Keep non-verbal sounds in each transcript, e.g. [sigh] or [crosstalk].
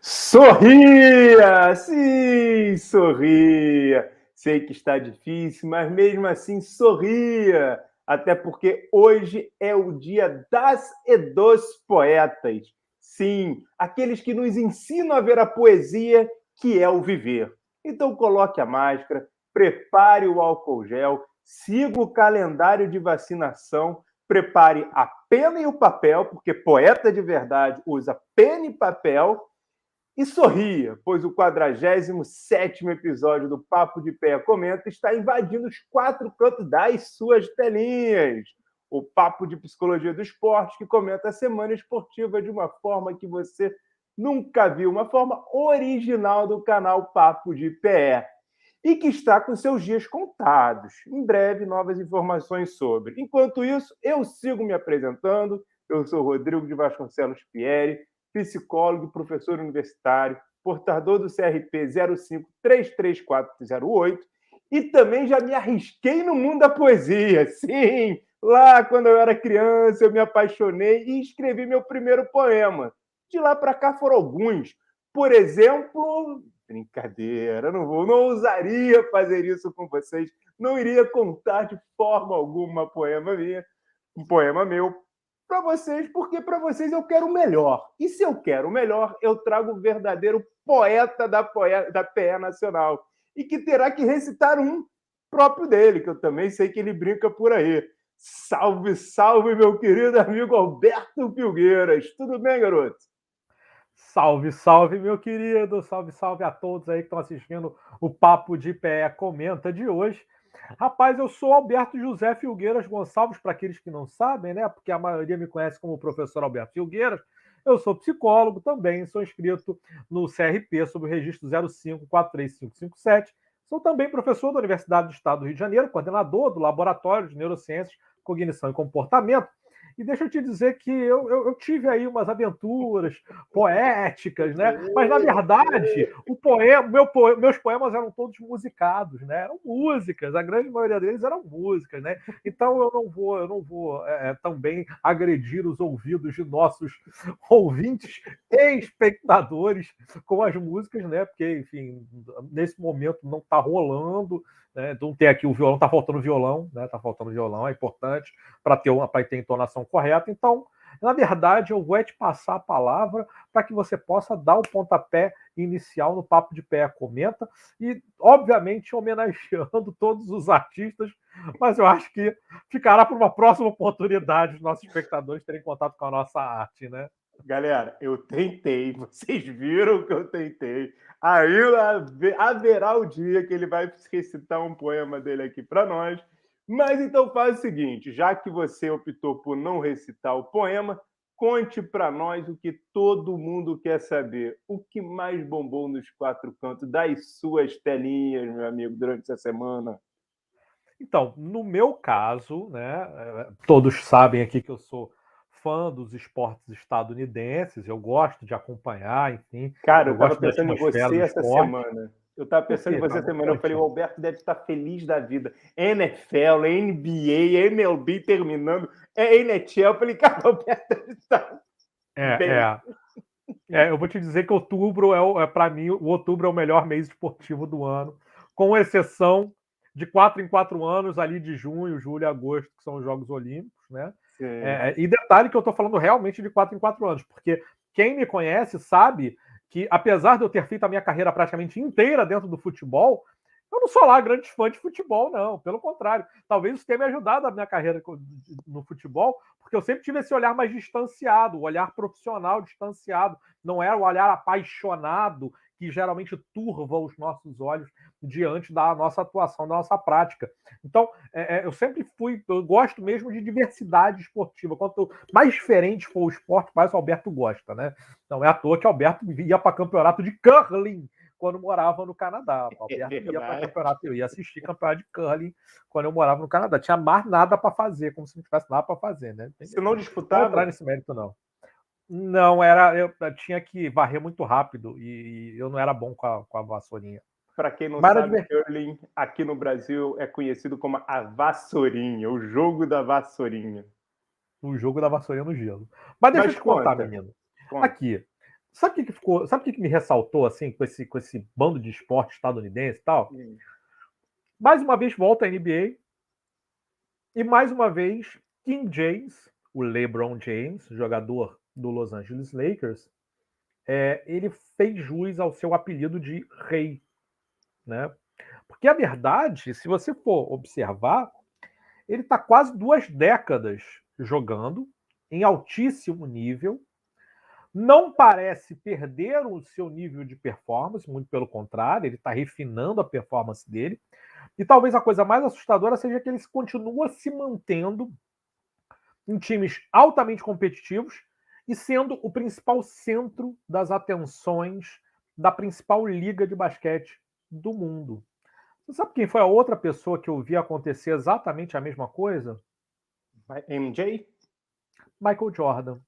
Sorria! Sim, sorria! Sei que está difícil, mas mesmo assim sorria! Até porque hoje é o dia das e dos poetas. Sim, aqueles que nos ensinam a ver a poesia que é o viver. Então coloque a máscara, prepare o álcool gel, siga o calendário de vacinação, prepare a pena e o papel, porque poeta de verdade usa pena e papel, e sorria, pois o 47 episódio do Papo de Pé Comenta está invadindo os quatro cantos das suas telinhas. O Papo de Psicologia do Esporte, que comenta a semana esportiva de uma forma que você nunca viu, uma forma original do canal Papo de Pé e que está com seus dias contados. Em breve, novas informações sobre. Enquanto isso, eu sigo me apresentando. Eu sou Rodrigo de Vasconcelos Pieri, psicólogo professor universitário, portador do CRP 0533408 e também já me arrisquei no mundo da poesia. Sim, lá quando eu era criança, eu me apaixonei e escrevi meu primeiro poema. De lá para cá foram alguns. Por exemplo, brincadeira, não vou, não ousaria fazer isso com vocês, não iria contar de forma alguma poema minha, um poema meu para vocês, porque para vocês eu quero o melhor. E se eu quero o melhor, eu trago o verdadeiro poeta da, poeta, da PE Nacional. E que terá que recitar um próprio dele, que eu também sei que ele brinca por aí. Salve, salve, meu querido amigo Alberto Filgueiras. Tudo bem, garoto? Salve, salve, meu querido. Salve, salve a todos aí que estão assistindo o Papo de Pé Comenta de hoje. Rapaz, eu sou Alberto José Filgueiras Gonçalves, para aqueles que não sabem, né? Porque a maioria me conhece como professor Alberto Filgueiras. Eu sou psicólogo também, sou inscrito no CRP sob o registro 0543557. Sou também professor da Universidade do Estado do Rio de Janeiro, coordenador do Laboratório de Neurociências, Cognição e Comportamento e deixa eu te dizer que eu, eu, eu, tive aí umas aventuras poéticas, né? Mas, na verdade, o poema, meu, meus poemas eram todos musicados, né? Eram músicas, a grande maioria deles eram músicas, né? Então eu não vou, eu não vou é, é também agredir os ouvidos de nossos [laughs] ouvintes e espectadores com as músicas, né? Porque, enfim, nesse momento não está rolando né? Então tem aqui o violão, está faltando violão, né? Tá faltando violão, é importante para ter uma para ter entonação correta. Então, na verdade, eu vou te passar a palavra para que você possa dar o pontapé inicial no Papo de Pé Comenta e, obviamente, homenageando [laughs] todos os artistas, mas eu acho que ficará para uma próxima oportunidade os nossos espectadores terem contato com a nossa arte, né? Galera, eu tentei, [laughs] vocês viram que eu tentei. Ainda haverá o dia que ele vai recitar um poema dele aqui para nós. Mas então faz o seguinte: já que você optou por não recitar o poema, conte para nós o que todo mundo quer saber. O que mais bombou nos quatro cantos das suas telinhas, meu amigo, durante essa semana? Então, no meu caso, né, eh, todos sabem aqui que eu sou fã dos esportes estadunidenses, eu gosto de acompanhar, enfim. Cara, eu, eu tava pensando em você essa semana. Eu estava pensando em você essa semana. Eu falei, o Alberto deve estar feliz da vida. NFL, NBA, MLB terminando, é NHL. Eu falei, cara, o Alberto deve estar. É, bem. é. É, eu vou te dizer que outubro é, é para mim, o outubro é o melhor mês esportivo do ano, com exceção de quatro em quatro anos, ali de junho, julho e agosto, que são os Jogos Olímpicos, né? É, e detalhe que eu estou falando realmente de quatro em quatro anos, porque quem me conhece sabe que, apesar de eu ter feito a minha carreira praticamente inteira dentro do futebol, eu não sou lá grande fã de futebol, não. Pelo contrário, talvez isso tenha me ajudado a minha carreira no futebol, porque eu sempre tive esse olhar mais distanciado, o olhar profissional distanciado. Não era o olhar apaixonado que geralmente turva os nossos olhos diante da nossa atuação, da nossa prática. Então, é, é, eu sempre fui, eu gosto mesmo de diversidade esportiva. Quanto mais diferente for o esporte, mais o Alberto gosta, né? Não é à toa que o Alberto ia para campeonato de curling quando morava no Canadá. [laughs] O Alberto ia para campeonato, eu ia assistir campeonato de curling quando eu morava no Canadá. Tinha mais nada para fazer, como se não tivesse nada para fazer, né? Você não disputava? Não entrar nesse mérito, não. Não, era eu, eu tinha que varrer muito rápido e, eu não era bom com a, com a vassourinha. Para quem não Mara sabe, curling aqui no Brasil é conhecido como a vassourinha, o jogo da vassourinha. O jogo da vassourinha no gelo. Mas deixa Mas eu te contar, menino. Conta. Aqui, sabe o que, que ficou? Sabe o que, que me ressaltou assim com esse, com esse bando de esporte estadunidense e tal? Hum. Mais uma vez volta a NBA e mais uma vez King James, o LeBron James, jogador do Los Angeles Lakers, é, ele fez jus ao seu apelido de rei, né? Porque a verdade, se você for observar, ele está quase duas décadas jogando em altíssimo nível, não parece perder o seu nível de performance, muito pelo contrário, ele está refinando a performance dele. E talvez a coisa mais assustadora seja que ele continua se mantendo em times altamente competitivos e sendo o principal centro das atenções da principal liga de basquete do mundo. Você sabe quem foi a outra pessoa que eu vi acontecer exatamente a mesma coisa? MJ? Michael Jordan.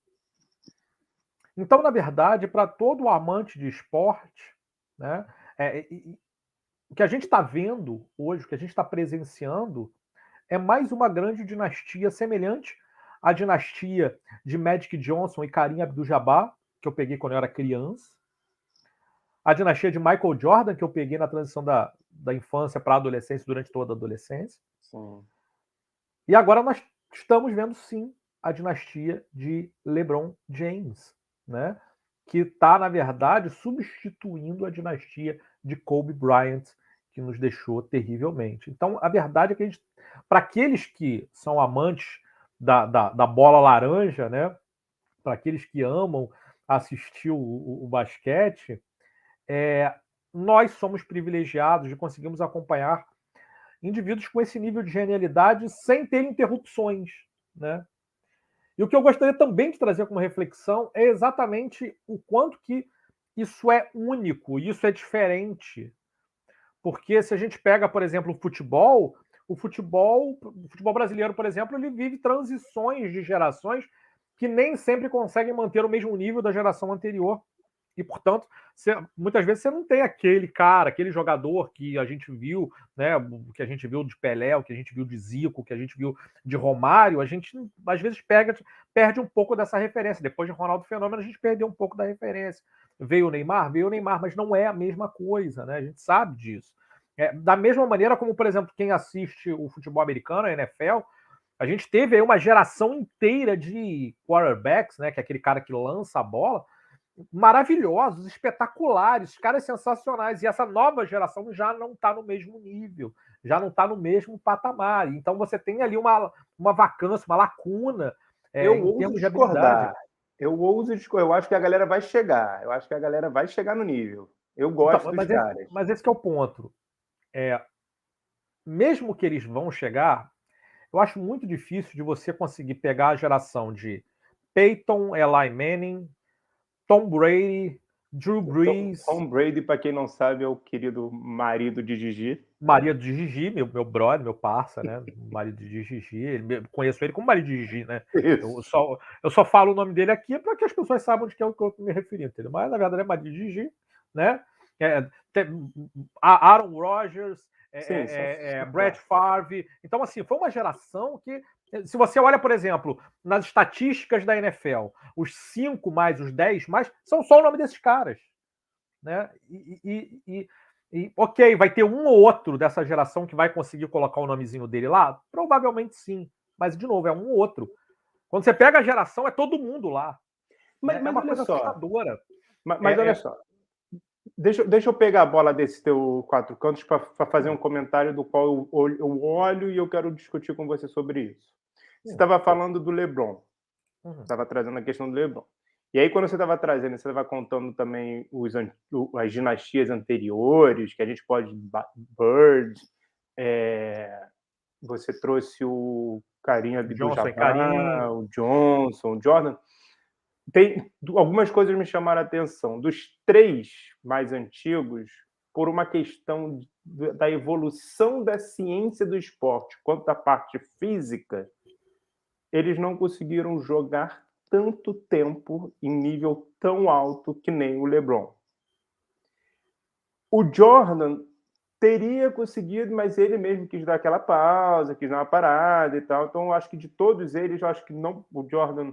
Então, na verdade, para todo amante de esporte, né, é, o que a gente está vendo hoje, o que a gente está presenciando, é mais uma grande dinastia semelhante à dinastia de Magic Johnson e Karim Abdul-Jabbar, que eu peguei quando eu era criança, a dinastia de Michael Jordan, que eu peguei na transição da, da infância para a adolescência, durante toda a adolescência. Sim. E agora nós estamos vendo, sim, a dinastia de LeBron James, né? que está, na verdade, substituindo a dinastia de Kobe Bryant, que nos deixou terrivelmente. Então, a verdade é que, para aqueles que são amantes da, da, da bola laranja, né? para aqueles que amam assistir o, o, o basquete, é, nós somos privilegiados de conseguirmos acompanhar indivíduos com esse nível de genialidade sem ter interrupções, né? E o que eu gostaria também de trazer como reflexão é exatamente o quanto que isso é único, isso é diferente. Porque se a gente pega, por exemplo, o futebol, o futebol, o futebol brasileiro, por exemplo, ele vive transições de gerações que nem sempre conseguem manter o mesmo nível da geração anterior. E, portanto, você, muitas vezes você não tem aquele cara, aquele jogador que a gente viu, né? O que a gente viu de Pelé, o que a gente viu de Zico, o que a gente viu de Romário, a gente às vezes pega, perde um pouco dessa referência. Depois de Ronaldo Fenômeno, a gente perdeu um pouco da referência. Veio o Neymar? Veio o Neymar, mas não é a mesma coisa, né? A gente sabe disso. É, da mesma maneira como, por exemplo, quem assiste o futebol americano, a NFL, a gente teve aí uma geração inteira de quarterbacks, né? Que é aquele cara que lança a bola maravilhosos, espetaculares, caras sensacionais. E essa nova geração já não está no mesmo nível, já não está no mesmo patamar. Então você tem ali uma, uma vacância, uma lacuna é, eu de habilidade. Eu ouso discordar. Eu acho que a galera vai chegar. Eu acho que a galera vai chegar no nível. Eu gosto então, mas dos caras. Esse, mas esse é o ponto. É, mesmo que eles vão chegar, eu acho muito difícil de você conseguir pegar a geração de Peyton, Eli Manning, Tom Brady, Drew Brees. Tom, Tom Brady, para quem não sabe, é o querido marido de Gigi. Marido de Gigi, meu, meu brother, meu parça, né? [laughs] marido de Gigi. Ele, conheço ele como marido de Gigi, né? Eu só, eu só falo o nome dele aqui para que as pessoas saibam de que é o que eu me referi, entendeu? Mas na verdade é marido de Gigi, né? É, tem, Aaron Rodgers, é, Sim, é, é, Brett Favre. Então, assim, foi uma geração que se você olha, por exemplo, nas estatísticas da NFL, os 5 mais os 10 mais são só o nome desses caras. Né? E, e, e, e, ok, vai ter um ou outro dessa geração que vai conseguir colocar o nomezinho dele lá? Provavelmente sim. Mas, de novo, é um ou outro. Quando você pega a geração, é todo mundo lá. Mas, né? é uma coisa só. assustadora. Mas, mas é, olha é... só. Deixa, deixa eu pegar a bola desse teu quatro cantos para fazer um comentário do qual eu, eu olho e eu quero discutir com você sobre isso. Você estava falando do LeBron. Estava uhum. trazendo a questão do LeBron. E aí, quando você estava trazendo, você estava contando também os, as dinastias anteriores, que a gente pode. Bird, é, você trouxe o Carinha do Jabbar, o Johnson, o Jordan. Tem algumas coisas me chamaram a atenção. Dos três mais antigos, por uma questão da evolução da ciência do esporte, quanto da parte física, eles não conseguiram jogar tanto tempo em nível tão alto que nem o LeBron. O Jordan teria conseguido, mas ele mesmo quis dar aquela pausa, quis dar uma parada e tal. Então, acho que de todos eles, acho que não, o Jordan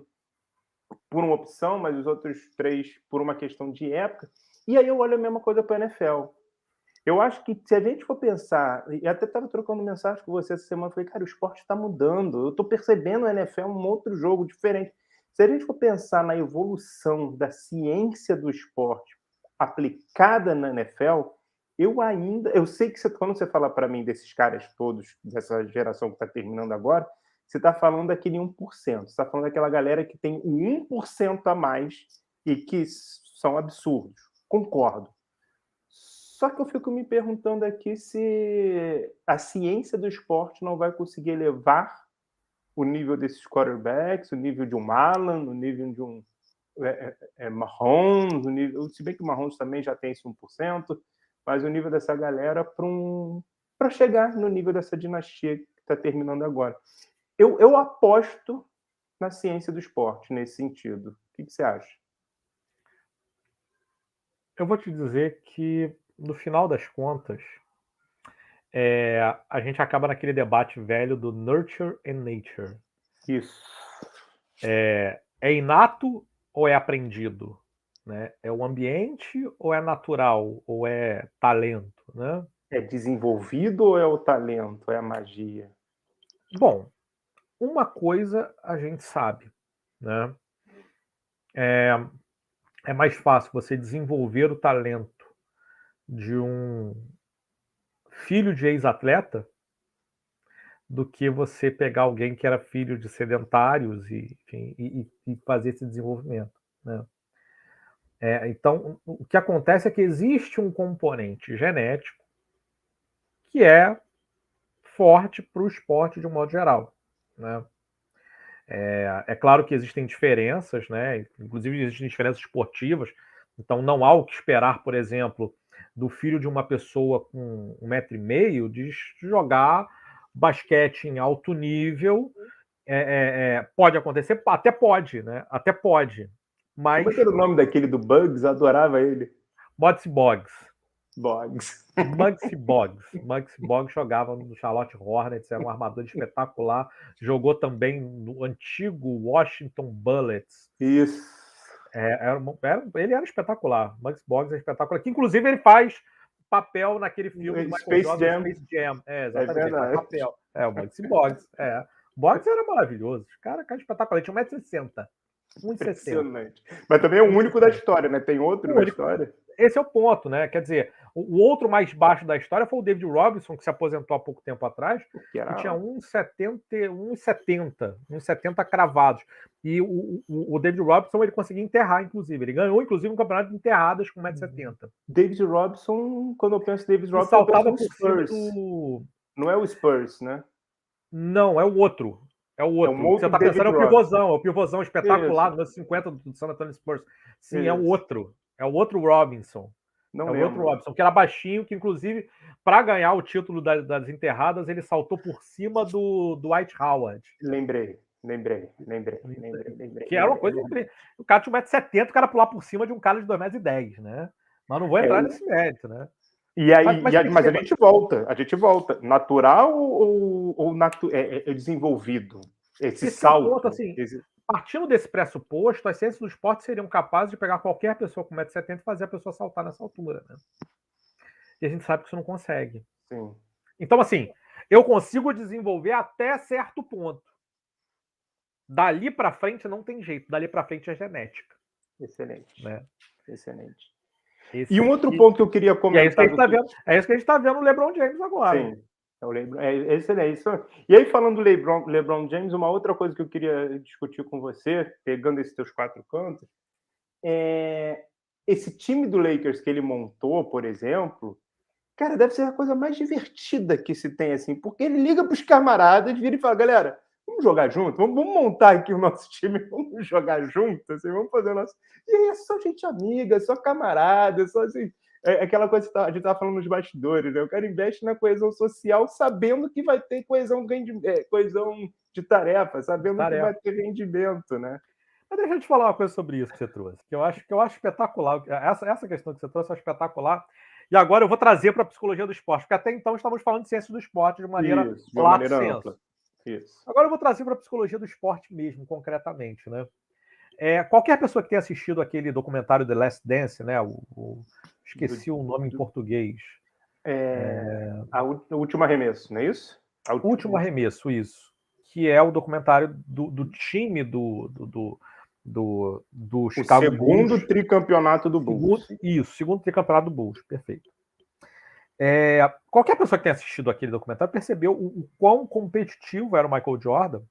por uma opção, mas os outros três por uma questão de época. E aí eu olho a mesma coisa para a NFL. Eu acho que se a gente for pensar, e até estava trocando mensagem com você essa semana, falei, cara, o esporte está mudando. Eu estou percebendo a NFL um outro jogo diferente. Se a gente for pensar na evolução da ciência do esporte aplicada na NFL, eu ainda, eu sei que você, quando você fala para mim desses caras todos, dessa geração que está terminando agora, você está falando daquele 1%. Você está falando daquela galera que tem o 1% a mais e que são absurdos. Concordo. Só que eu fico me perguntando aqui se a ciência do esporte não vai conseguir elevar o nível desses quarterbacks, o nível de um Alan, o nível de um é, é, é Mahomes, o nível, se bem que o Mahomes também já tem esse 1%, mas o nível dessa galera para um, chegar no nível dessa dinastia que está terminando agora. Eu, eu aposto na ciência do esporte nesse sentido. O que, que você acha? Eu vou te dizer que no final das contas, é, a gente acaba naquele debate velho do nurture and nature. Isso. É, é inato ou é aprendido? Né? É o ambiente ou é natural? Ou é talento? Né? É desenvolvido ou é o talento? É a magia? Bom, uma coisa a gente sabe. Né? É, é mais fácil você desenvolver o talento de um filho de ex-atleta do que você pegar alguém que era filho de sedentários e, enfim, e, e fazer esse desenvolvimento. Né? É, então, o que acontece é que existe um componente genético que é forte para o esporte de um modo geral. Né? É, é, claro que existem diferenças, né? inclusive existem diferenças esportivas, então não há o que esperar, por exemplo, do filho de uma pessoa com um metro e meio de jogar basquete em alto nível. É, é, é, pode acontecer, até pode, né? Até pode. Mas... Como é era o nome daquele do Bugs? Adorava ele. Modsy Boggs. Boggs. Muggsy [laughs] Boggs. Muggsy Boggs jogava no Charlotte Hornets, era um armador espetacular. Jogou também no antigo Washington Bullets. Isso. É, era, era, ele era espetacular. Max Boggs é espetacular. Que inclusive ele faz papel naquele filme do Space Jam. Space Jam. É, é exatamente. É, papel. é o Max Boggs. É. Boggs era maravilhoso. Cara, cara espetacular. Ele tinha 1,60m. 1,60m. Mas também é o único da história, né? Tem outro na história esse é o ponto, né? Quer dizer, o, outro mais baixo da história foi o David Robinson, que se aposentou há pouco tempo atrás, que, era... que tinha 1,70, 1,70, 1,70 cravados. E o, o, o, David Robinson ele conseguiu enterrar, inclusive. Ele ganhou, inclusive, um campeonato de enterradas com 1,70m. Uhum. David Robinson, quando eu penso em David Robinson, saltava por Spurs. Do... Não é o Spurs, né? Não, é o outro. É o outro. É um outro Você está pensando é o pivôzão, é o pivôzão espetacular nos 50 do San Antonio Spurs. Sim, Isso. é o outro. É o outro Robinson. Não é o outro Robinson, que era baixinho, que inclusive, para ganhar o título das, das, enterradas, ele saltou por cima do, do White Howard. Lembrei, lembrei, lembrei, lembrei, lembrei. Que era uma coisa incrível. O cara tinha 1,70m, o cara pular por cima de um cara de 2,10m, né? Mas não vou entrar é, nesse mérito, né? E aí, mas, mas, a, mas a gente volta, a gente volta. Natural ou, ou natu é, é, desenvolvido? Esse, esse salto. Ponto, assim, esse partindo desse pressuposto, as ciências do esporte seriam capazes de pegar qualquer pessoa com 1,70m e fazer a pessoa saltar nessa altura. Né? E a gente sabe que isso não consegue. Sim. Então, assim, eu consigo desenvolver até certo ponto. Dali para frente não tem jeito. Dali para frente é genética. Excelente. Né? Excelente. Esse e um outro ponto que eu queria comentar. é, isso que a gente tá vendo, é isso que a gente está vendo no LeBron James agora. Sim. É, Lebron, é excelente. E aí, falando do LeBron, LeBron James, uma outra coisa que eu queria discutir com você, pegando esses teus quatro cantos, é esse time do Lakers que ele montou, por exemplo, cara, deve ser a coisa mais divertida que se tem, assim, porque ele liga para os camaradas, vira e fala, galera, vamos jogar junto, vamos, vamos, montar aqui o nosso time, [laughs] vamos jogar junto, assim, vamos fazer o nosso. E aí é só gente amiga, só camarada, só assim é aquela coisa que tá, a gente estava falando nos bastidores, né? O cara investe na coesão social sabendo que vai ter coesão, é, coesão de tarefa, sabendo tarefa. que vai ter rendimento, né? Mas deixa eu te falar uma coisa sobre isso que você trouxe, que eu acho que eu acho espetacular. Essa, essa questão que você trouxe é espetacular. E agora eu vou trazer para a psicologia do esporte, porque até então estávamos falando de ciência do esporte de maneira, isso, de maneira ampla. Isso. Agora eu vou trazer para a psicologia do esporte mesmo, concretamente, né? É, qualquer pessoa que tenha assistido aquele documentário The Last Dance, né? O, o esqueci o nome em português. É, é... A última arremesso, não é isso? A último arremesso, isso. Que é o documentário do, do time do, do, do do, do Chicago o segundo Bulls. tricampeonato do Bulls. Segundo, isso, segundo tricampeonato do Bulls, perfeito. É, qualquer pessoa que tenha assistido aquele documentário percebeu o, o, quão competitivo era o Michael Jordan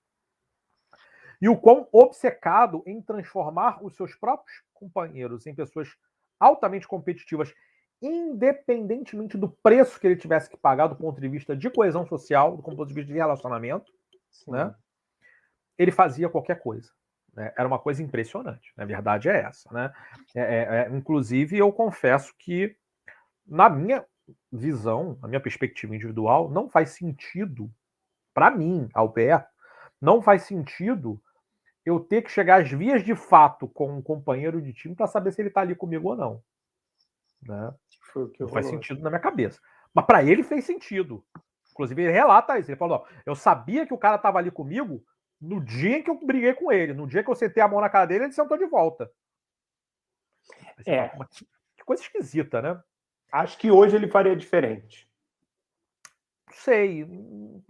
e o quão obcecado em transformar os seus próprios companheiros em pessoas altamente competitivas, independentemente do preço que ele tivesse que pagar do ponto de vista de coesão social, do ponto de vista de relacionamento, né? Ele fazia qualquer coisa. Né? Era uma coisa impressionante. Na verdade é essa, né? É, é, é, inclusive eu confesso que na minha visão, na minha perspectiva individual, não faz sentido para mim, Alberto, não faz sentido eu ter que chegar às vias de fato com um companheiro de time para saber se ele está ali comigo ou não. Né? não faz sentido na minha cabeça. Mas para ele fez sentido. Inclusive, ele relata isso. Ele falou: eu sabia que o cara estava ali comigo no dia em que eu briguei com ele. No dia que eu sentei a mão na cara dele, ele sentou de volta. É. Que coisa esquisita, né? Acho que hoje ele faria diferente. Sei.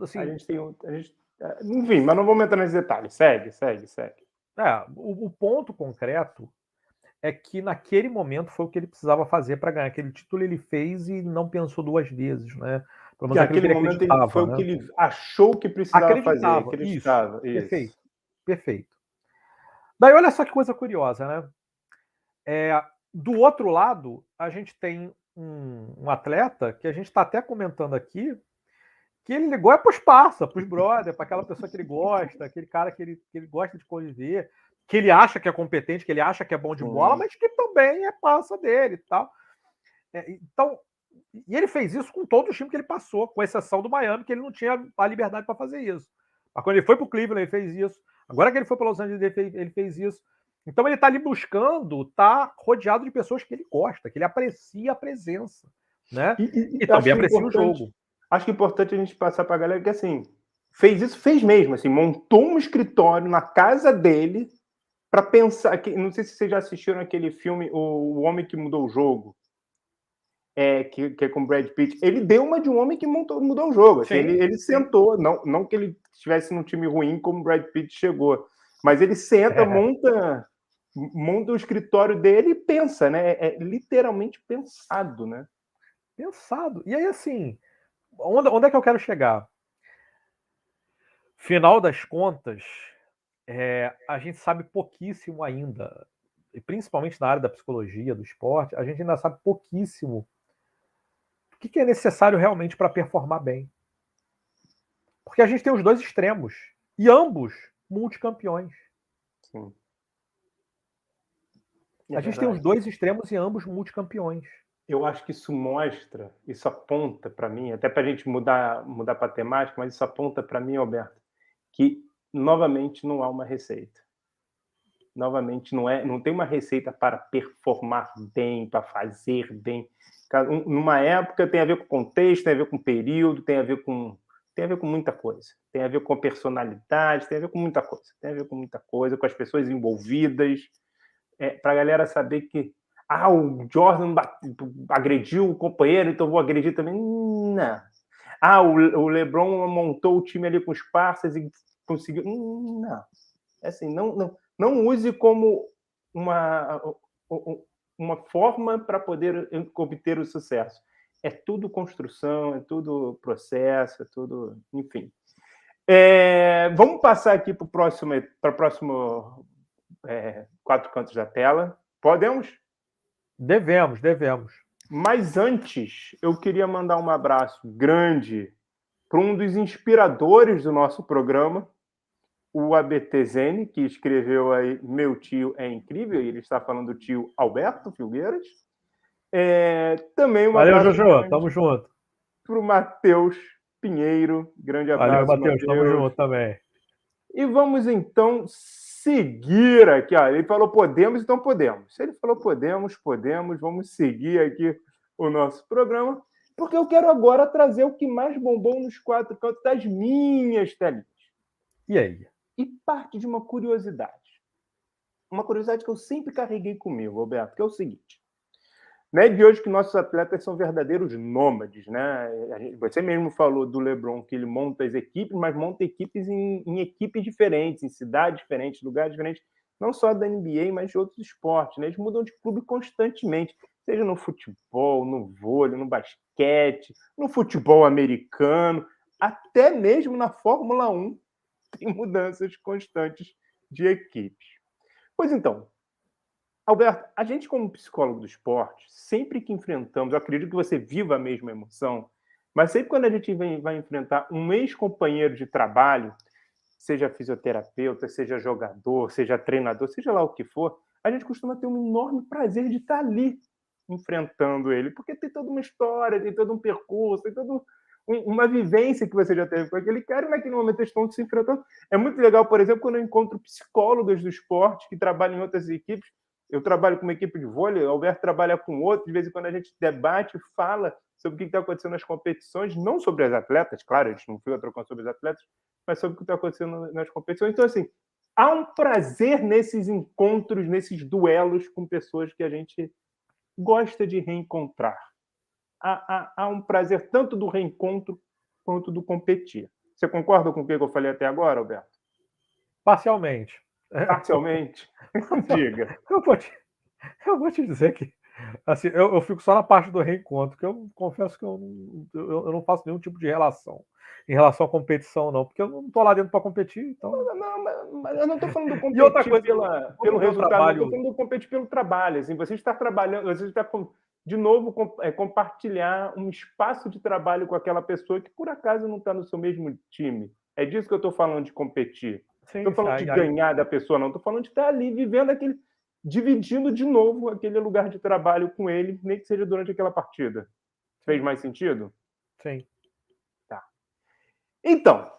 Assim, a gente tem. A gente enfim, mas não vamos entrar nesse detalhe. Segue, segue, segue. É, o, o, ponto concreto é que naquele momento foi o que ele precisava fazer para ganhar aquele título. Ele fez e não pensou duas vezes, né? Pelo menos naquele momento ele foi né? o que ele achou que precisava acreditava, fazer. Acreditava. Isso, isso. Perfeito, perfeito. Daí olha só que coisa curiosa, né? É, do outro lado, a gente tem um, um atleta que a gente está até comentando aqui, que ele ligou é para os parça, para os brother, para aquela pessoa que ele gosta, aquele cara que ele, que ele gosta de conviver, que ele acha que é competente, que ele acha que é bom de bola, mas que também é parça dele e tal. É, então, e ele fez isso com todo o time que ele passou, com exceção do Miami, que ele não tinha a liberdade para fazer isso. Mas quando ele foi para o Cleveland, ele fez isso. Agora que ele foi para Los Angeles, ele fez, ele fez isso. Então ele está ali buscando, está rodeado de pessoas que ele gosta, que ele aprecia a presença. Né? E, e, e também aprecia o jogo acho que é importante a gente passar para a galera que assim fez isso, fez mesmo, assim, montou um escritório na casa dele para pensar. Que, não sei se vocês já assistiram aquele filme O, Homem que Mudou o Jogo. É, que, que, é com Brad Pitt, ele deu uma de um homem que montou, mudou o jogo. Assim, ele, ele sentou, não, não que ele estivesse num time ruim como o Brad Pitt chegou, mas ele senta, é. monta, monta o escritório dele e pensa, né? É, é literalmente pensado, né? Pensado. E aí, assim, onde, onde é que eu quero chegar? Final das contas, é, a gente sabe pouquíssimo ainda, e principalmente na área da psicologia, do esporte, a gente ainda sabe pouquíssimo o que, que é necessário realmente para performar bem. Porque a gente tem os dois extremos, e ambos multicampeões. Sim. É a gente tem os dois extremos e ambos multicampeões eu acho que isso mostra, isso aponta para mim, até para a gente mudar, mudar para a temática, mas isso aponta para mim, Alberto, que novamente não há uma receita. Novamente não é, não tem uma receita para performar bem, para fazer bem. Numa época tem a ver com contexto, tem a ver com período, tem a ver com tem a ver com muita coisa. Tem a ver com personalidade, tem a ver com muita coisa. Tem a ver com muita coisa, com as pessoas envolvidas, é, para a galera saber que ah, o Jordan agrediu o companheiro, então vou agredir também. Não. Ah, o, LeBron montou o time ali com os parceiros e conseguiu. Não. É assim, não, não, não use como uma, uma forma para poder obter o sucesso. É tudo construção, é tudo processo, é tudo. Enfim. É, vamos passar aqui para o próximo, para próximo é, quatro cantos da tela. Podemos? Devemos, devemos. Mas antes, eu queria mandar um abraço grande para um dos inspiradores do nosso programa, o ABT Zene, que escreveu aí Meu Tio é Incrível, e ele está falando do tio Alberto Filgueiras. É, também uma Valeu, Jojo, tamo junto. Para o Matheus Pinheiro, grande abraço. Valeu, Matheus, tamo junto também. E vamos então seguir aqui. Ó. Ele falou podemos, então podemos. Se ele falou podemos, podemos. Vamos seguir aqui o nosso programa, porque eu quero agora trazer o que mais bombou nos quatro cantos das minhas telinhas. E aí? E parte de uma curiosidade. uma curiosidade que eu sempre carreguei comigo, Roberto, que é o seguinte. Não é de hoje que nossos atletas são verdadeiros nômades, né? Você mesmo falou do LeBron que ele monta as equipes, mas monta equipes em, em equipes diferentes, em cidades diferentes, lugares diferentes, não só da NBA, mas de outros esportes. Né? Eles mudam de clube constantemente, seja no futebol, no vôlei, no basquete, no futebol americano, até mesmo na Fórmula 1 [laughs] tem mudanças constantes de equipes. Pois então, Alberto, a gente, como psicólogo do esporte, sempre que enfrentamos, eu acredito que você viva a mesma emoção, mas sempre quando a gente vai, vai enfrentar um ex-companheiro de trabalho, seja fisioterapeuta, seja jogador, seja treinador, seja lá o que for, a gente costuma ter um enorme prazer de estar ali enfrentando ele, porque tem toda uma história, tem todo um percurso, tem toda uma vivência que você já teve com aquele cara e naquele momento eles estão se enfrentando. É muito legal, por exemplo, quando eu encontro psicólogos do esporte que trabalham em outras equipes eu trabalho com uma equipe de vôlei, o Alberto trabalha com outro, de vez em quando a gente debate, fala sobre o que está acontecendo nas competições, não sobre as atletas, claro, a gente não fica trocando sobre as atletas, mas sobre o que está acontecendo nas competições. Então, assim, há um prazer nesses encontros, nesses duelos com pessoas que a gente gosta de reencontrar. Há, há, há um prazer tanto do reencontro quanto do competir. Você concorda com o que eu falei até agora, Alberto? Parcialmente. Parcialmente. [laughs] Diga. Eu vou, te, eu vou te dizer que assim, eu, eu, fico só na parte do reencontro, que eu confesso que eu, eu, eu, não faço nenhum tipo de relação em relação à competição, não, porque eu não estou lá dentro para competir. Então... Não, não, mas, mas eu não estou falando do [laughs] competir outra coisa, pela, pelo resultado, trabalho... eu estou falando do competir pelo trabalho. Assim, você está trabalhando, você está de novo é, compartilhar um espaço de trabalho com aquela pessoa que por acaso não está no seu mesmo time. É disso que eu estou falando de competir. Estou falando de ganhar da pessoa, não. Estou falando de estar ali vivendo aquele. dividindo de novo aquele lugar de trabalho com ele, nem que seja durante aquela partida. Fez mais sentido? Sim. Tá. Então,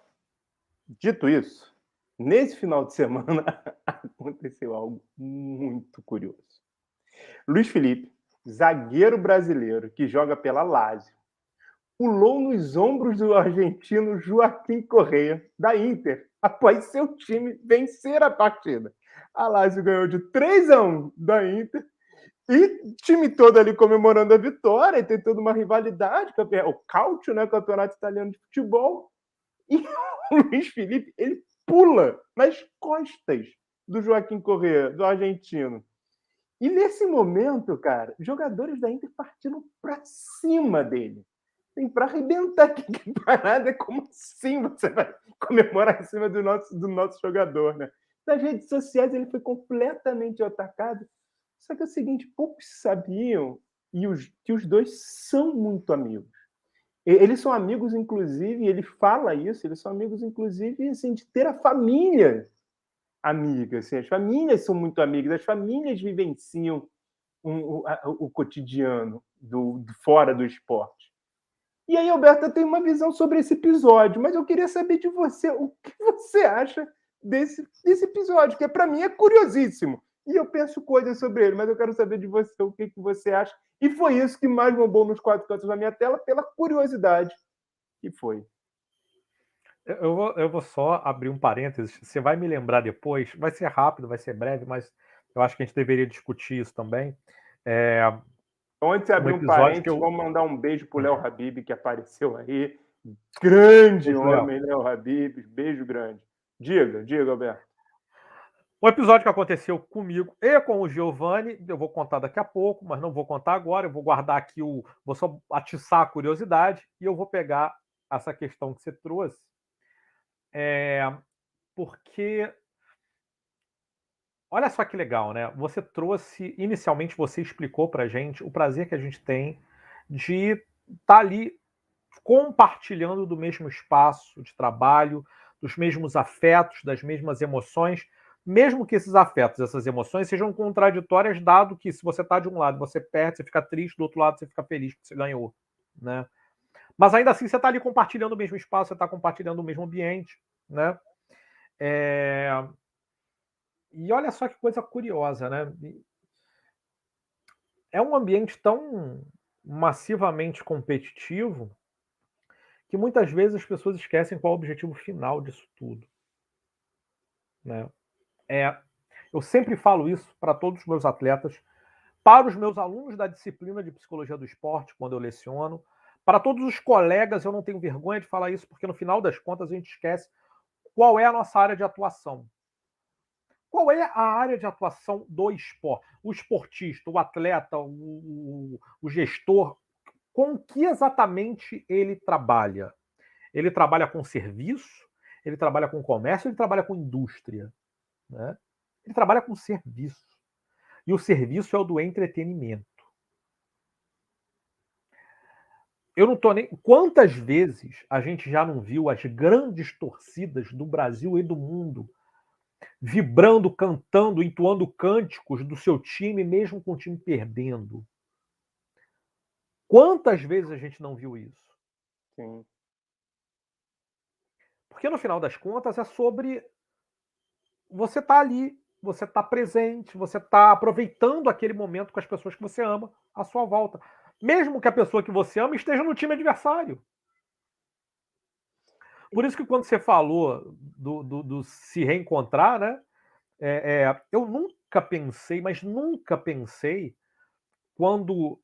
dito isso, nesse final de [laughs] semana aconteceu algo muito curioso. Luiz Felipe, zagueiro brasileiro que joga pela Lazio, pulou nos ombros do argentino Joaquim Correia, da Inter, após seu time vencer a partida. A Lazio ganhou de 3 a 1 da Inter e o time todo ali comemorando a vitória, e tem toda uma rivalidade, o Calcio, né, campeonato italiano de futebol. E [laughs] o Luiz Felipe, ele pula nas costas do Joaquim Correa, do argentino. E nesse momento, cara, jogadores da Inter partiram para cima dele tem para arrebentar. Que [laughs] parada, como assim você vai comemorar em cima do nosso, do nosso jogador, né? Nas redes sociais ele foi completamente atacado. Só que é o seguinte, poucos sabiam e os, que os dois são muito amigos. Eles são amigos, inclusive, ele fala isso, eles são amigos, inclusive, assim, de ter a família amiga. Assim, as famílias são muito amigas, as famílias vivenciam um, o, o, cotidiano do, do, fora do esporte. E aí, Alberto, tem uma visão sobre esse episódio, mas eu queria saber de você o que você acha desse, desse episódio, que para mim é curiosíssimo. E eu penso coisas sobre ele, mas eu quero saber de você o que, que você acha. E foi isso que mais bombou nos quatro cantos da minha tela, pela curiosidade que foi. Eu vou, eu vou só abrir um parênteses. Você vai me lembrar depois, vai ser rápido, vai ser breve, mas eu acho que a gente deveria discutir isso também. É, antes de abrir um, um parênteses, eu... vamos mandar um beijo pro Léo Habib, que apareceu aí. Grande homem, Léo Habib. Beijo grande. Diga, diga, Alberto. Um episódio que aconteceu comigo e com o Giovanni, eu vou contar daqui a pouco, mas não vou contar agora. Eu vou guardar aqui o. Vou só atiçar a curiosidade e eu vou pegar essa questão que você trouxe. É, porque Olha só que legal, né? Você trouxe, inicialmente você explicou para gente o prazer que a gente tem de estar tá ali compartilhando do mesmo espaço de trabalho, dos mesmos afetos, das mesmas emoções, mesmo que esses afetos, essas emoções sejam contraditórias, dado que se você está de um lado você perde, você fica triste, do outro lado você fica feliz porque você ganhou, né? Mas ainda assim você está ali compartilhando o mesmo espaço, você está compartilhando o mesmo ambiente, né? É... E olha só que coisa curiosa, né? É um ambiente tão massivamente competitivo que muitas vezes as pessoas esquecem qual é o objetivo final disso tudo. Né? É, Eu sempre falo isso para todos os meus atletas, para os meus alunos da disciplina de psicologia do esporte, quando eu leciono, para todos os colegas, eu não tenho vergonha de falar isso, porque no final das contas a gente esquece qual é a nossa área de atuação. Qual é a área de atuação do esporte? O esportista, o atleta, o, o, gestor, com que exatamente ele trabalha? Ele trabalha com serviço, ele trabalha com comércio, ele trabalha com indústria. Né? Ele trabalha com serviço. E o serviço é o do entretenimento. Eu não tô nem. Quantas vezes a gente já não viu as grandes torcidas do Brasil e do mundo vibrando, cantando, entoando cânticos do seu time, mesmo com o time perdendo. Quantas vezes a gente não viu isso? Sim. Porque no final das contas é sobre você estar tá ali, você estar tá presente, você estar tá aproveitando aquele momento com as pessoas que você ama à sua volta. Mesmo que a pessoa que você ama esteja no time adversário. Por isso que quando você falou do, do, do se reencontrar, né? É, é, eu nunca pensei, mas nunca pensei quando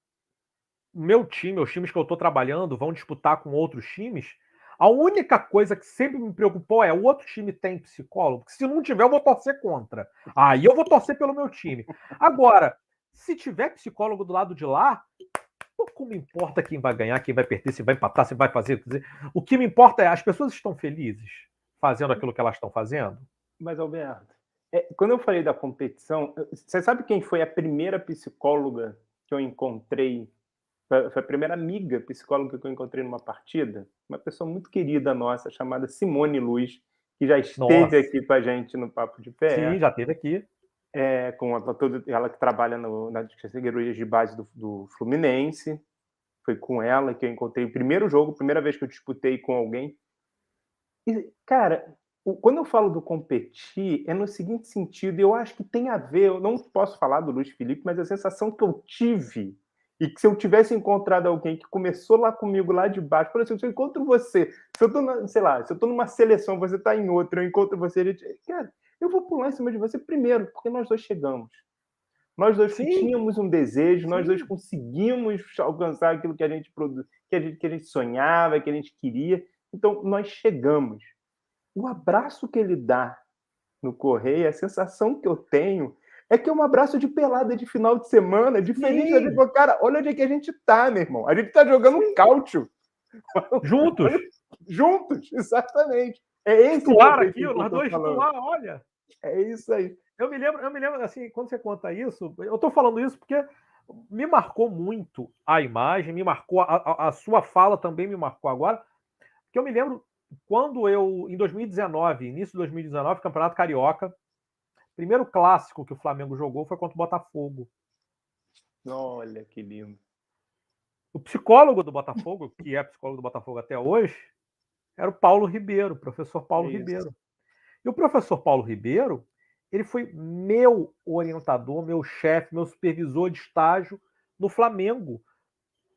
meu time, os times que eu estou trabalhando, vão disputar com outros times. A única coisa que sempre me preocupou é o outro time tem psicólogo? Porque se não tiver, eu vou torcer contra. Aí eu vou torcer pelo meu time. Agora, se tiver psicólogo do lado de lá, pouco me importa quem vai ganhar, quem vai perder, se vai empatar, se vai fazer. O que me importa é as pessoas estão felizes fazendo aquilo que elas estão fazendo. Mas, Alberto, é, quando eu falei da competição, você sabe quem foi a primeira psicóloga que eu encontrei? Foi a primeira amiga psicóloga que eu encontrei numa partida? Uma pessoa muito querida nossa, chamada Simone Luz, que já esteve nossa. aqui com a gente no Papo de Pé. Sim, já esteve aqui é, com a, toda, ela que trabalha no, nas categorias de base do, do, Fluminense. Foi com ela que eu encontrei o primeiro jogo, primeira vez que eu disputei com alguém. E, cara, o, quando eu falo do competir, é no seguinte sentido, eu acho que tem a ver, eu não posso falar do Luiz Felipe, mas a sensação que eu tive e que se eu tivesse encontrado alguém que começou lá comigo, lá de baixo, por exemplo, se eu encontro você, se eu tô, na, sei lá, se eu tô numa seleção, você tá em outra, eu encontro você, gente, cara, eu vou pular em cima de você primeiro, porque nós dois chegamos. Nós dois Sim. tínhamos um desejo, Sim. nós dois conseguimos alcançar aquilo que a gente produz, que a gente, que a gente sonhava, que a gente queria. Então, nós chegamos. O abraço que ele dá no correio, a sensação que eu tenho é que é um abraço de pelada de final de semana, de feliz. Sim. Cara, olha onde é que a gente tá, meu irmão. A gente tá jogando um cálcio. Juntos. [laughs] Juntos, exatamente. É esse titular aqui, nós dois titular, olha. É isso aí. Eu me lembro, eu me lembro assim, quando você conta isso, eu estou falando isso porque me marcou muito a imagem, me marcou a, a, a, sua fala também me marcou agora, porque eu me lembro quando eu em 2019, início de 2019, Campeonato Carioca, primeiro clássico que o Flamengo jogou foi contra o Botafogo. Olha que lindo. O psicólogo do Botafogo, que é psicólogo do Botafogo até hoje, era o Paulo Ribeiro, professor Paulo Isso. Ribeiro. E o professor Paulo Ribeiro, ele foi meu orientador, meu chefe, meu supervisor de estágio no Flamengo,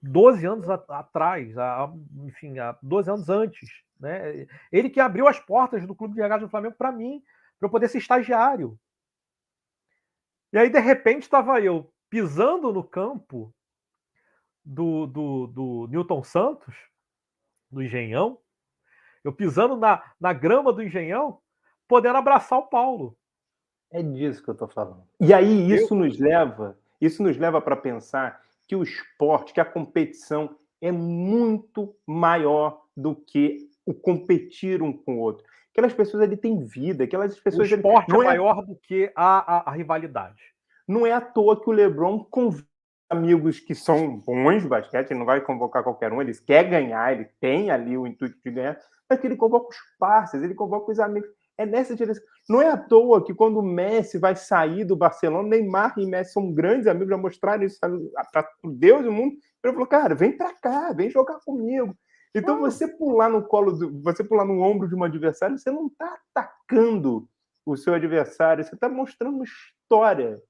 12 anos atrás, a, enfim, há 12 anos antes. Né? Ele que abriu as portas do Clube de Regatas do Flamengo para mim, para eu poder ser estagiário. E aí, de repente, estava eu pisando no campo do, do, do Newton Santos, do Engenhão, eu pisando na, na grama do Engenhão, podendo abraçar o Paulo. É disso que eu estou falando. E aí isso eu... nos leva, isso nos leva para pensar que o esporte, que a competição é muito maior do que o competir um com o outro. Aquelas pessoas ali têm vida, aquelas pessoas. O esporte ali... é, é maior do que a, a, a, rivalidade. Não é à toa que o LeBron convida amigos que são bons de basquete, ele não vai convocar qualquer um, ele quer ganhar, ele tem ali o intuito de ganhar, mas que ele convoca os parceiros, ele convoca os amigos. É nessa direção. Não é à toa que quando o Messi vai sair do Barcelona, Neymar e Messi são grandes amigos, já mostraram isso para Deus e o mundo. Ele falou, cara, vem para cá, vem jogar comigo. Então, você pular no colo, do, você pular no ombro de um adversário, você não está atacando o seu adversário, você está mostrando uma história,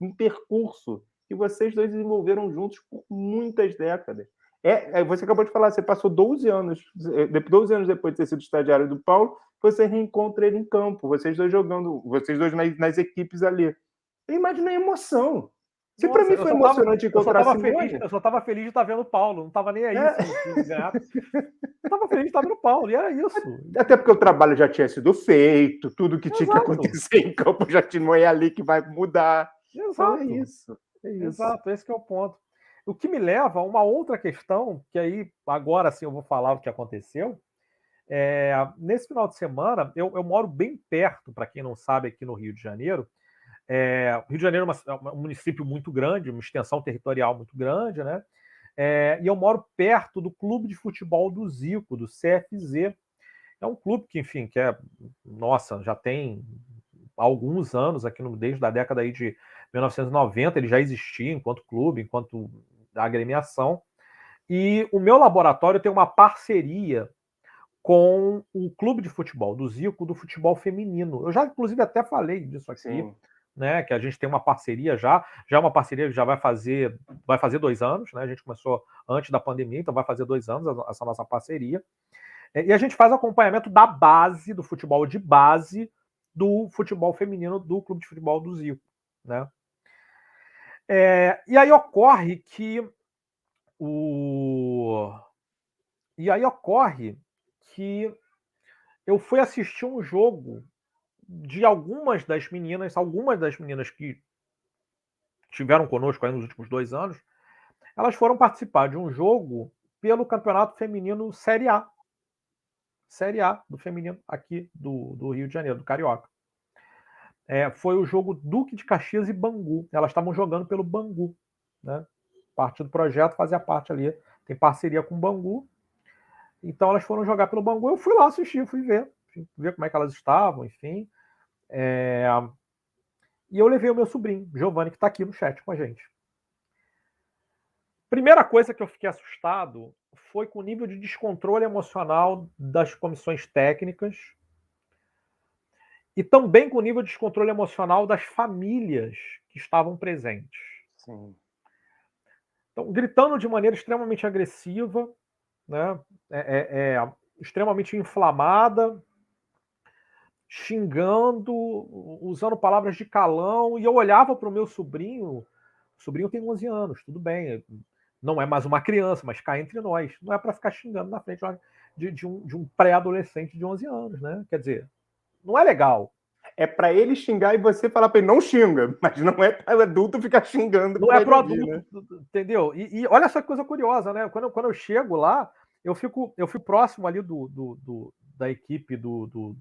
um percurso que vocês dois desenvolveram juntos por muitas décadas. É, é, você acabou de falar, você passou 12 anos, 12 anos depois de ter sido estagiário do Paulo, você reencontra ele em campo, vocês dois jogando, vocês dois nas, nas equipes ali. Imagina a emoção. Se para mim foi emocionante tava, encontrar eu só tava feliz, Eu só estava feliz de estar vendo o Paulo, não estava nem aí. É. eu estava feliz de estar vendo o Paulo, e era isso. Até porque o trabalho já tinha sido feito, tudo que Exato. tinha que acontecer em campo já tinha, não é ali que vai mudar. Exato. Então é isso. É isso. Exato, esse é o ponto. O que me leva a uma outra questão, que aí agora sim eu vou falar o que aconteceu. É, nesse final de semana, eu, eu moro bem perto, para quem não sabe, aqui no Rio de Janeiro, é, Rio de Janeiro é, uma, é um município muito grande, uma extensão territorial muito grande, né? É, e eu moro perto do clube de futebol do Zico, do CFZ. É um clube que, enfim, que é, nossa, já tem alguns anos aqui no, desde a década aí de 1990, ele já existia enquanto clube, enquanto agremiação. E o meu laboratório tem uma parceria com o clube de futebol, do Zico, do futebol feminino. Eu já, inclusive, até falei disso aqui. Sim né? Que a gente tem uma parceria já, já é uma parceria que já vai fazer, vai fazer dois anos, né? A gente começou antes da pandemia, então vai fazer dois anos essa nossa parceria. É, e a gente faz acompanhamento da base, do futebol de base, do futebol feminino do Clube de Futebol do Zico, né? É, e aí ocorre que o e aí ocorre que eu fui assistir um jogo de algumas das meninas, algumas das meninas que tiveram conosco aí nos últimos dois anos, elas foram participar de um jogo pelo Campeonato Feminino Série A. Série A do feminino aqui do, do Rio de Janeiro, do Carioca. É, foi o jogo Duque de Caxias e Bangu. Elas estavam jogando pelo Bangu. Né? Parte do projeto fazia parte ali, tem parceria com o Bangu. Então elas foram jogar pelo Bangu. Eu fui lá assistir, fui ver, ver como é que elas estavam, enfim. É... E eu levei o meu sobrinho, Giovanni, que está aqui no chat com a gente. Primeira coisa que eu fiquei assustado foi com o nível de descontrole emocional das comissões técnicas e também com o nível de descontrole emocional das famílias que estavam presentes. Sim. Então, gritando de maneira extremamente agressiva, né? é, é, é extremamente inflamada, xingando, usando palavras de calão, e eu olhava para o meu sobrinho, o sobrinho tem 11 anos, tudo bem, não é mais uma criança, mas cá entre nós, não é para ficar xingando na frente de, de um, de um pré-adolescente de 11 anos, né? Quer dizer, não é legal. É para ele xingar e você falar para ele não xinga, [laughs] mas não é para o adulto ficar xingando. Não é para o adulto, né? entendeu? E, e, olha só que coisa curiosa, né? Quando, quando eu chego lá, eu fico, eu fico próximo ali do, do, do da equipe do, do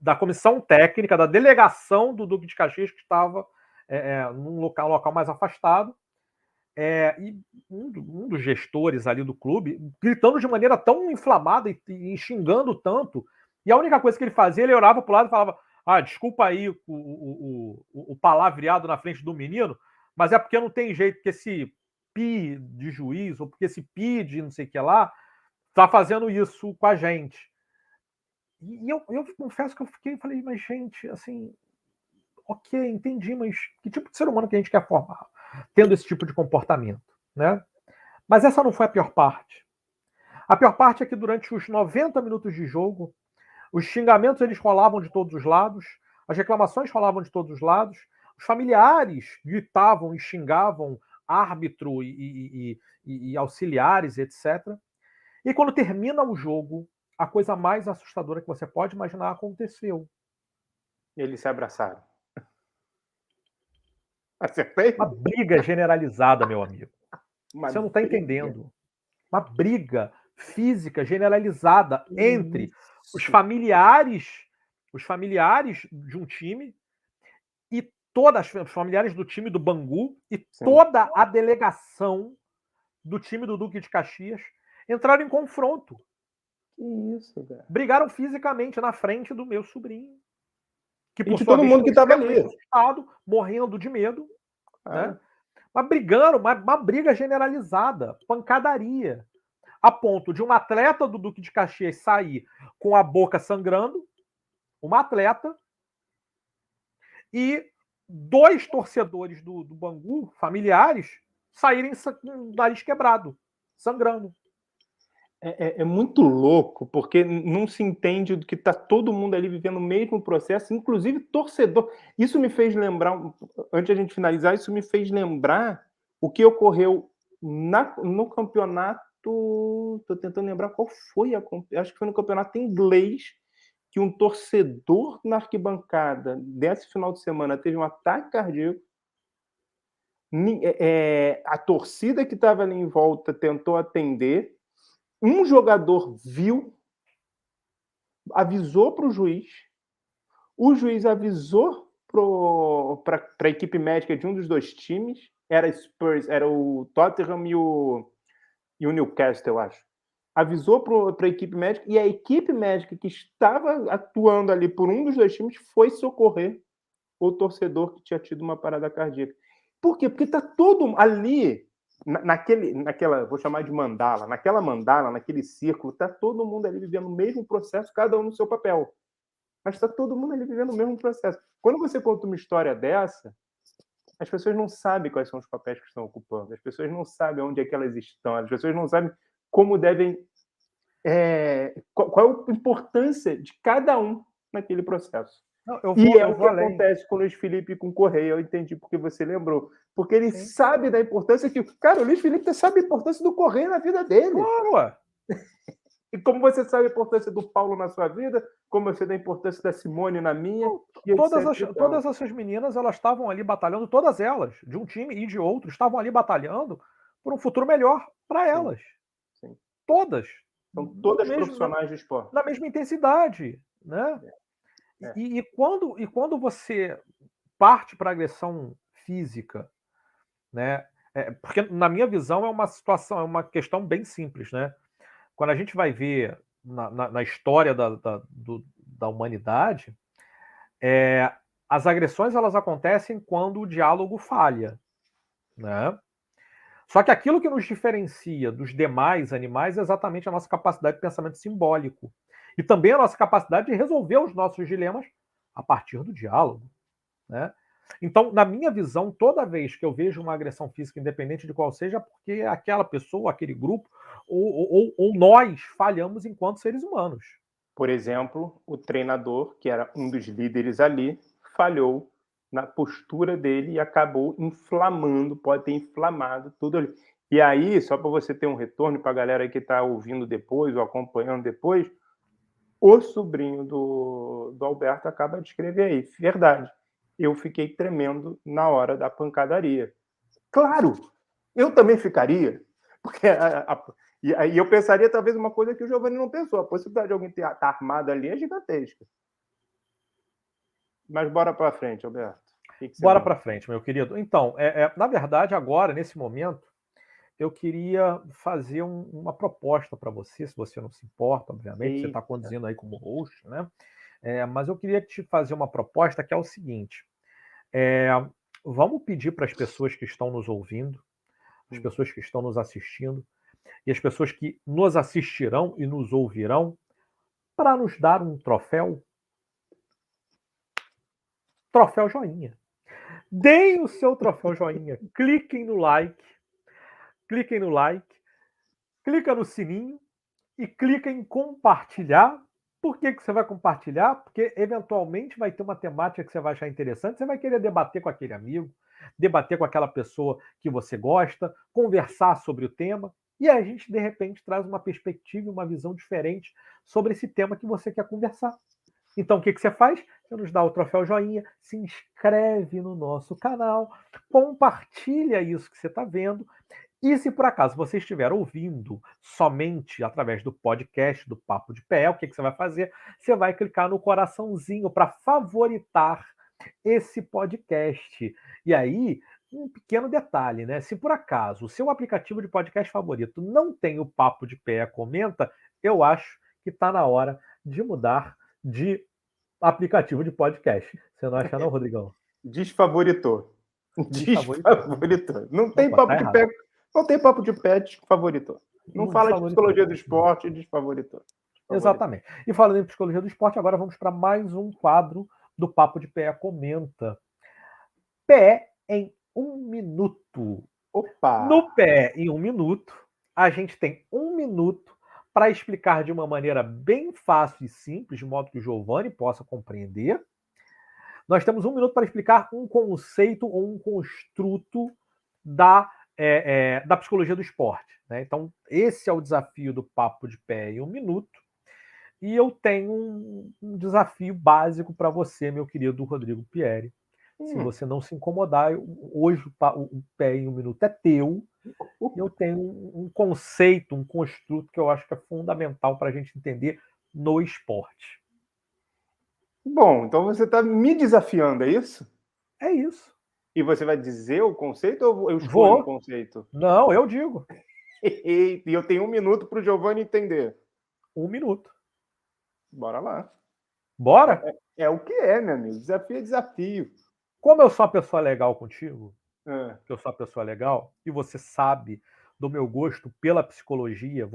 da comissão técnica, da delegação do Duque de Caxias, que estava é, é, num local, local mais afastado. É, e um, um, dos gestores ali do clube, gritando de maneira tão inflamada e, e, xingando tanto, e a única coisa que ele fazia, ele orava para o lado e falava: Ah, desculpa aí o, o, o, o palavreado na frente do menino, mas é porque não tem jeito, que esse pi de juiz, ou porque esse pi de não sei o que lá, tá fazendo isso com a gente. E eu, eu confesso que eu fiquei falei, mas gente, assim, ok, entendi, mas que tipo de ser humano que a gente quer formar tendo esse tipo de comportamento, né? Mas essa não foi a pior parte. A pior parte é que durante os 90 minutos de jogo, os xingamentos eles rolavam de todos os lados, as reclamações rolavam de todos os lados, os familiares gritavam e xingavam árbitro e, e, e, e auxiliares, etc. E quando termina o jogo, a coisa mais assustadora que você pode imaginar aconteceu. Eles se abraçaram. [laughs] Acertei? Uma briga generalizada, meu amigo. Uma você não está entendendo. Uma briga física generalizada entre. Os familiares, os familiares de um time e todas os familiares do time do Bangu e Sim. toda a delegação do time do Duque de Caxias entraram em confronto. Que isso, cara. Brigaram fisicamente na frente do meu sobrinho. Que por e de todo mundo que estava ali. Assustado, morrendo de medo. Ah. Né? Mas brigando, uma, uma briga generalizada, pancadaria. A ponto de um atleta do Duque de Caxias sair com a boca sangrando, uma atleta, e dois torcedores do, do Bangu, familiares, saírem com o nariz quebrado. sangrando. É, é, é, muito louco, porque não se entende que está todo mundo ali vivendo o mesmo processo, inclusive torcedor. Isso me fez lembrar, antes de a gente finalizar, isso me fez lembrar o que ocorreu na, no campeonato. Estou tentando lembrar qual foi a. Acho que foi no campeonato inglês que um torcedor na arquibancada desse final de semana teve um ataque cardíaco. É, a torcida que estava ali em volta tentou atender um jogador viu, avisou para o juiz, o juiz avisou para a equipe médica de um dos dois times, era Spurs, era o Tottenham e o, e o Newcastle, eu acho. Avisou para a equipe médica e a equipe médica que estava atuando ali por um dos dois times foi socorrer o torcedor que tinha tido uma parada cardíaca. Por quê? Porque está todo ali naquele, naquela, vou chamar de mandala, naquela mandala, naquele círculo, está todo mundo ali vivendo o mesmo processo, cada um no seu papel. Mas está todo mundo ali vivendo o mesmo processo. Quando você conta uma história dessa, as pessoas não sabem quais são os papéis que estão ocupando, as pessoas não sabem onde é que elas estão, as pessoas não sabem como devem. É, qual, qual a importância de cada um naquele processo. Não, vou, e é o que além. acontece com o Luiz Felipe e com o Correia, eu entendi porque você lembrou. Porque ele Sim. sabe da importância que. Cara, o Luiz Felipe sabe a importância do Correia na vida dele. Claro! E como você sabe a importância do Paulo na sua vida, como você dá a importância da Simone na minha. Todas, as, todas essas meninas, elas estavam ali batalhando, todas elas, de um time e de outro, estavam ali batalhando por um futuro melhor para elas. Sim. Sim. Todas. São todas mesmo, profissionais de esporte. Na mesma intensidade. Né? É. É. E, e, quando, e quando você parte para agressão física, né? É, porque na minha visão é uma situação, é uma questão bem simples, né? Quando a gente vai ver na, na, na história da, da, do, da humanidade, é, as agressões elas acontecem quando o diálogo falha, né? Só que aquilo que nos diferencia dos demais animais é exatamente a nossa capacidade de pensamento simbólico e também a nossa capacidade de resolver os nossos dilemas a partir do diálogo. Né? Então, na minha visão, toda vez que eu vejo uma agressão física, independente de qual seja, porque aquela pessoa, aquele grupo, ou, ou, ou nós falhamos enquanto seres humanos. Por exemplo, o treinador, que era um dos líderes ali, falhou na postura dele e acabou inflamando, pode ter inflamado tudo ali. E aí, só para você ter um retorno para a galera que está ouvindo depois ou acompanhando depois, o sobrinho do, do Alberto acaba de escrever aí. Verdade. Eu fiquei tremendo na hora da pancadaria. Claro, eu também ficaria. [laughs] Porque a, a, e aí eu pensaria talvez uma coisa que o Giovanni não pensou. A possibilidade de alguém estar tá armado ali é gigantesca. Mas bora para frente, Alberto. Que que bora para frente, meu querido. Então, é, é, na verdade, agora, nesse momento, eu queria fazer um, uma proposta para você, se você não se importa, obviamente, Eita. você está conduzindo aí como host, né? É, mas eu queria te fazer uma proposta que é o seguinte: é, vamos pedir para as pessoas que estão nos ouvindo, as hum. pessoas que estão nos assistindo e as pessoas que nos assistirão e nos ouvirão, para nos dar um troféu. Troféu joinha. Deem o seu troféu joinha, [laughs] cliquem no like cliquem no like, clica no sininho e clica em compartilhar. Por que, que você vai compartilhar? Porque eventualmente vai ter uma temática que você vai achar interessante, você vai querer debater com aquele amigo, debater com aquela pessoa que você gosta, conversar sobre o tema, e a gente, de repente, traz uma perspectiva uma visão diferente sobre esse tema que você quer conversar. Então, o que, que você faz? Você nos dá o troféu joinha, se inscreve no nosso canal, compartilha isso que você está vendo e se por acaso você estiver ouvindo somente através do podcast do Papo de Pé, o que, que você vai fazer? Você vai clicar no coraçãozinho para favoritar esse podcast. E aí, um pequeno detalhe, né? Se por acaso o seu aplicativo de podcast favorito não tem o Papo de Pé, comenta, eu acho que está na hora de mudar de aplicativo de podcast. Você não acha, não, [laughs] Rodrigão? Desfavoritou. Desfavoritou. Não tem Opa, papo tá de pé não tem papo de pet favorito. Não, não fala de psicologia do esporte e desfavoritou. Exatamente. E falando em psicologia do esporte, agora vamos para mais um quadro do Papo de Pé Comenta. Pé em um minuto. Opa! No pé em um minuto, a gente tem um minuto para explicar de uma maneira bem fácil e simples, de modo que o Giovanni possa compreender. Nós temos um minuto para explicar um conceito ou um construto da, é, é, da psicologia do esporte. Né? Então, esse é o desafio do Papo de Pé em um minuto. E eu tenho um, um desafio básico para você, meu querido Rodrigo Pieri. Hum. Se você não se incomodar, hoje o, o pé em um minuto é teu. Eu tenho um, um conceito, um construto que eu acho que é fundamental para a gente entender no esporte. Bom, então você está me desafiando, é isso? É isso. E você vai dizer o conceito ou eu escolho Vou. o conceito? Não, eu digo. [laughs] e eu tenho um minuto para o Giovanni entender. Um minuto. Bora lá. Bora? É, é, o que é, meu amigo. Desafio é desafio. Como eu sou uma pessoa legal contigo, é. que eu sou uma pessoa legal, e você sabe do meu gosto pela psicologia.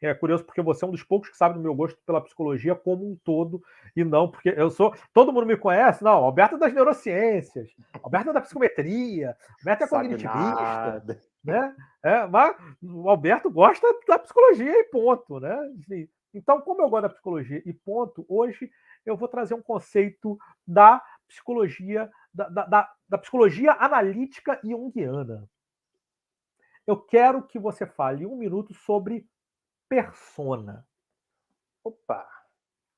É curioso porque você é um dos poucos que sabe do meu gosto pela psicologia como um todo, e não porque eu sou. Todo mundo me conhece, não. Alberto é das neurociências, Alberto é da psicometria, Alberto é cognitivista. Né? É, mas o Alberto gosta da psicologia e ponto, né? Então, como eu gosto da psicologia e ponto, hoje eu vou trazer um conceito da psicologia, da, da, da psicologia analítica e junguiana. Eu quero que você fale um minuto sobre persona. Opa!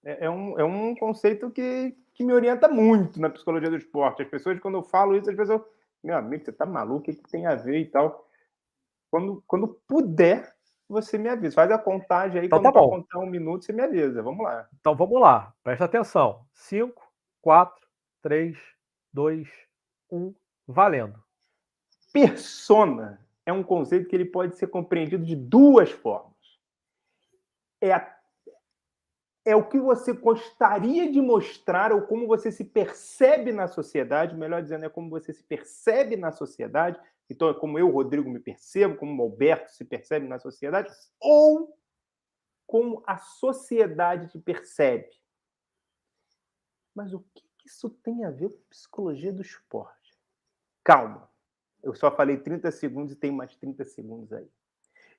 É, é, um, é um conceito que, que me orienta muito na psicologia do esporte. As pessoas, quando eu falo isso, as pessoas, meu amigo, você tá maluco? O que, que tem a ver e tal? Quando, quando puder, você me avisa. Faz a contagem aí, então, quando tá bom. contar um minuto, você me avisa. Vamos lá. Então vamos lá. Presta atenção. 5, 4, 3, 2, 1, valendo. Persona é um conceito que ele pode ser compreendido de duas formas. É, a, é o que você gostaria de mostrar ou como você se percebe na sociedade, melhor dizendo, é como você se percebe na sociedade. Então, é como eu, Rodrigo, me percebo, como o Alberto se percebe na sociedade, ou como a sociedade te percebe. Mas o que isso tem a ver com psicologia do esporte? Calma. Eu só falei 30 segundos e tem mais 30 segundos aí.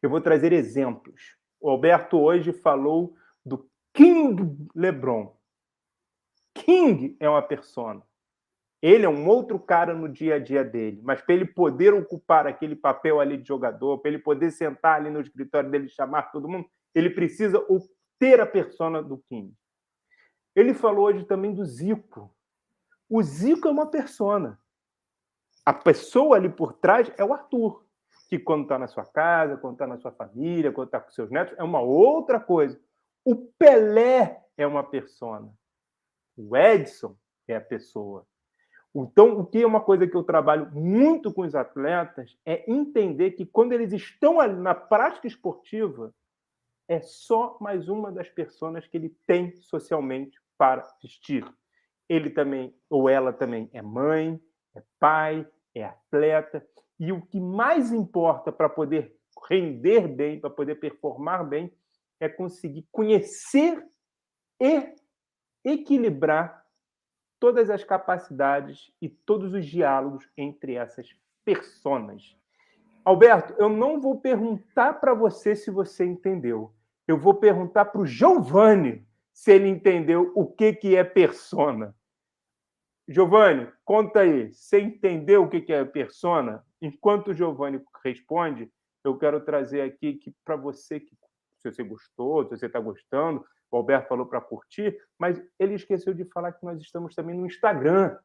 Eu vou trazer exemplos. O Alberto hoje falou do King LeBron. King é uma persona. Ele é um outro cara no dia a dia dele, mas para ele poder ocupar aquele papel ali de jogador, para ele poder sentar ali no escritório dele e chamar todo mundo, ele precisa ter a persona do King. Ele falou hoje também do Zico. O Zico é uma persona. A pessoa ali por trás é o Arthur, que quando está na sua casa, quando está na sua família, quando está com seus netos, é uma outra coisa. O Pelé é uma persona. O Edson é a pessoa. Então, o que é uma coisa que eu trabalho muito com os atletas é entender que quando eles estão ali na prática esportiva, é só mais uma das pessoas que ele tem socialmente para vestir. Ele também, ou ela também, é mãe, é pai, é atleta. E o que mais importa para poder render bem, para poder performar bem, é conseguir conhecer e equilibrar todas as capacidades e todos os diálogos entre essas personas. Alberto, eu não vou perguntar para você se você entendeu. Eu vou perguntar para o Giovanni se ele entendeu o que, que é persona. Giovanni, conta aí. Você entendeu o que é persona? Enquanto o Giovanni responde, eu quero trazer aqui que para você que se você gostou, se você está gostando, o Alberto falou para curtir, mas ele esqueceu de falar que nós estamos também no Instagram.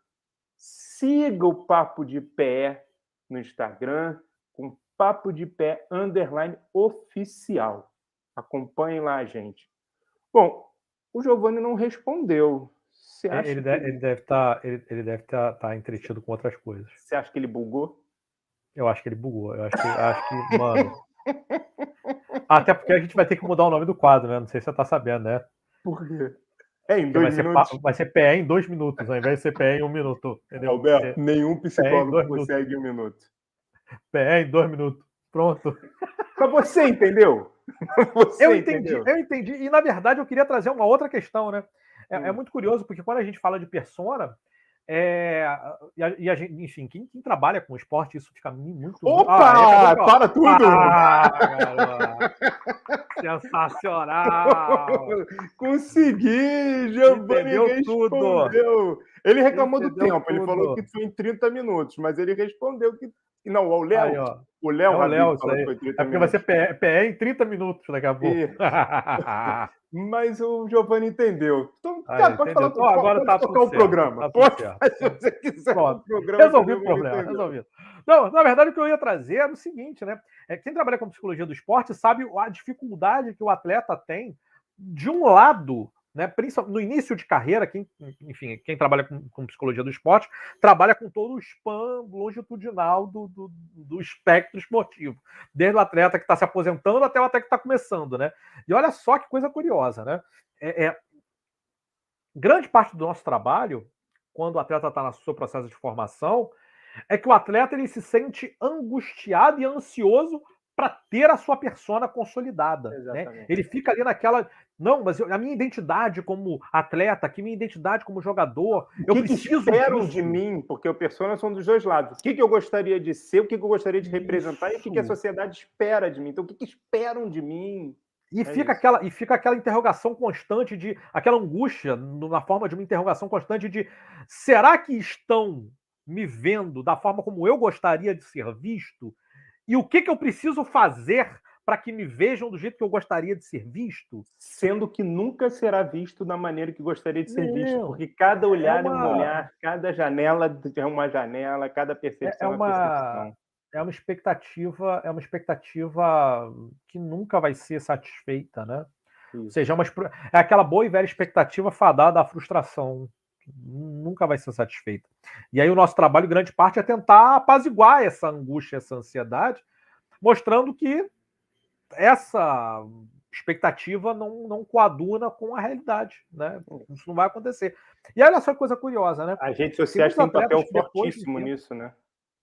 Siga o Papo de Pé no Instagram, com Papo de Pé underline oficial. Acompanhem lá a gente. Bom, o Giovanni não respondeu. Você acha ele, deve, que... ele deve estar tá, ele, ele deve estar tá, tá entretido com outras coisas. Você acha que ele bugou? Eu acho que ele bugou. Eu acho que, acho que mano. Até porque a gente vai ter que mudar o nome do quadro, né? Não sei se você tá sabendo, né? Por quê? É em dois vai minutos. Ser, vai ser PE em dois minutos, ao invés de ser PE em um minuto. Entendeu? Alberto, nenhum psicólogo consegue um minuto. PE em dois minutos. Pronto. Mas você entendeu? [laughs] Você eu entendi, entendeu? eu entendi. E na verdade eu queria trazer uma outra questão, né? É, é, hum. é, muito curioso, porque quando a gente fala de persona, É, e, a, e a gente, enfim, quem, quem, trabalha com esporte, isso fica muito. Opa! Ah, é, para tudo! Ah, Sensacional! [laughs] Consegui! Giovanni respondeu. Tudo. Ele reclamou Entendeu do tempo, tudo. ele falou que foi em 30 minutos, mas ele respondeu que. Não, o Léo. O Léo, é o Léo falou que foi 30 É porque vai ser PE, PE em 30 minutos daqui a pouco. [laughs] Mas o Giovanni entendeu. Então, ah, cara, pode falar. Oh, agora pode tá tocar o programa. Tá pode se você quiser. Pronto. programa, resolvi o problema, resolvido. Não, na verdade, o que eu ia trazer era o seguinte, né? É, quem trabalha com psicologia do esporte sabe a dificuldade que o atleta tem, de um lado, né? No início de carreira, quem, enfim, quem trabalha com, com, psicologia do esporte trabalha com todo o spam longitudinal do, do, do espectro esportivo, desde o atleta que está se aposentando até o atleta que está começando, né? E olha só que coisa curiosa, né? É, é, grande parte do nosso trabalho, quando o atleta está no seu processo de formação, é que o atleta ele se sente angustiado e ansioso para ter a sua persona consolidada. Né? Ele fica ali naquela. Não, mas eu, a minha identidade como atleta, aqui minha identidade como jogador, o que eu preciso que esperam de mim, porque o persona são dos dois lados. O que, que eu gostaria de ser, o que, que eu gostaria de representar Isso. e o que, que a sociedade espera de mim. Então, o que, que esperam de mim? E, é fica aquela, e fica aquela interrogação constante de. aquela angústia, na forma de uma interrogação constante de será que estão me vendo da forma como eu gostaria de ser visto? E o que, que eu preciso fazer para que me vejam do jeito que eu gostaria de ser visto? Sendo que nunca será visto da maneira que gostaria de ser Não, visto, porque cada é olhar é, uma... é, um olhar, cada janela é uma janela, cada percepção é, uma, é uma percepção. É uma expectativa, é uma expectativa que nunca vai ser satisfeita, né? Isso. Ou seja, é, uma, é aquela boa e velha expectativa fadada à frustração nunca vai ser satisfeita. E aí o nosso trabalho, grande parte, é tentar apaziguar essa angústia, essa ansiedade, mostrando que essa expectativa não, não coaduna com a realidade, né? Isso não vai acontecer. E olha só que coisa curiosa, né? As redes sociais têm um papel fortíssimo nisso, né?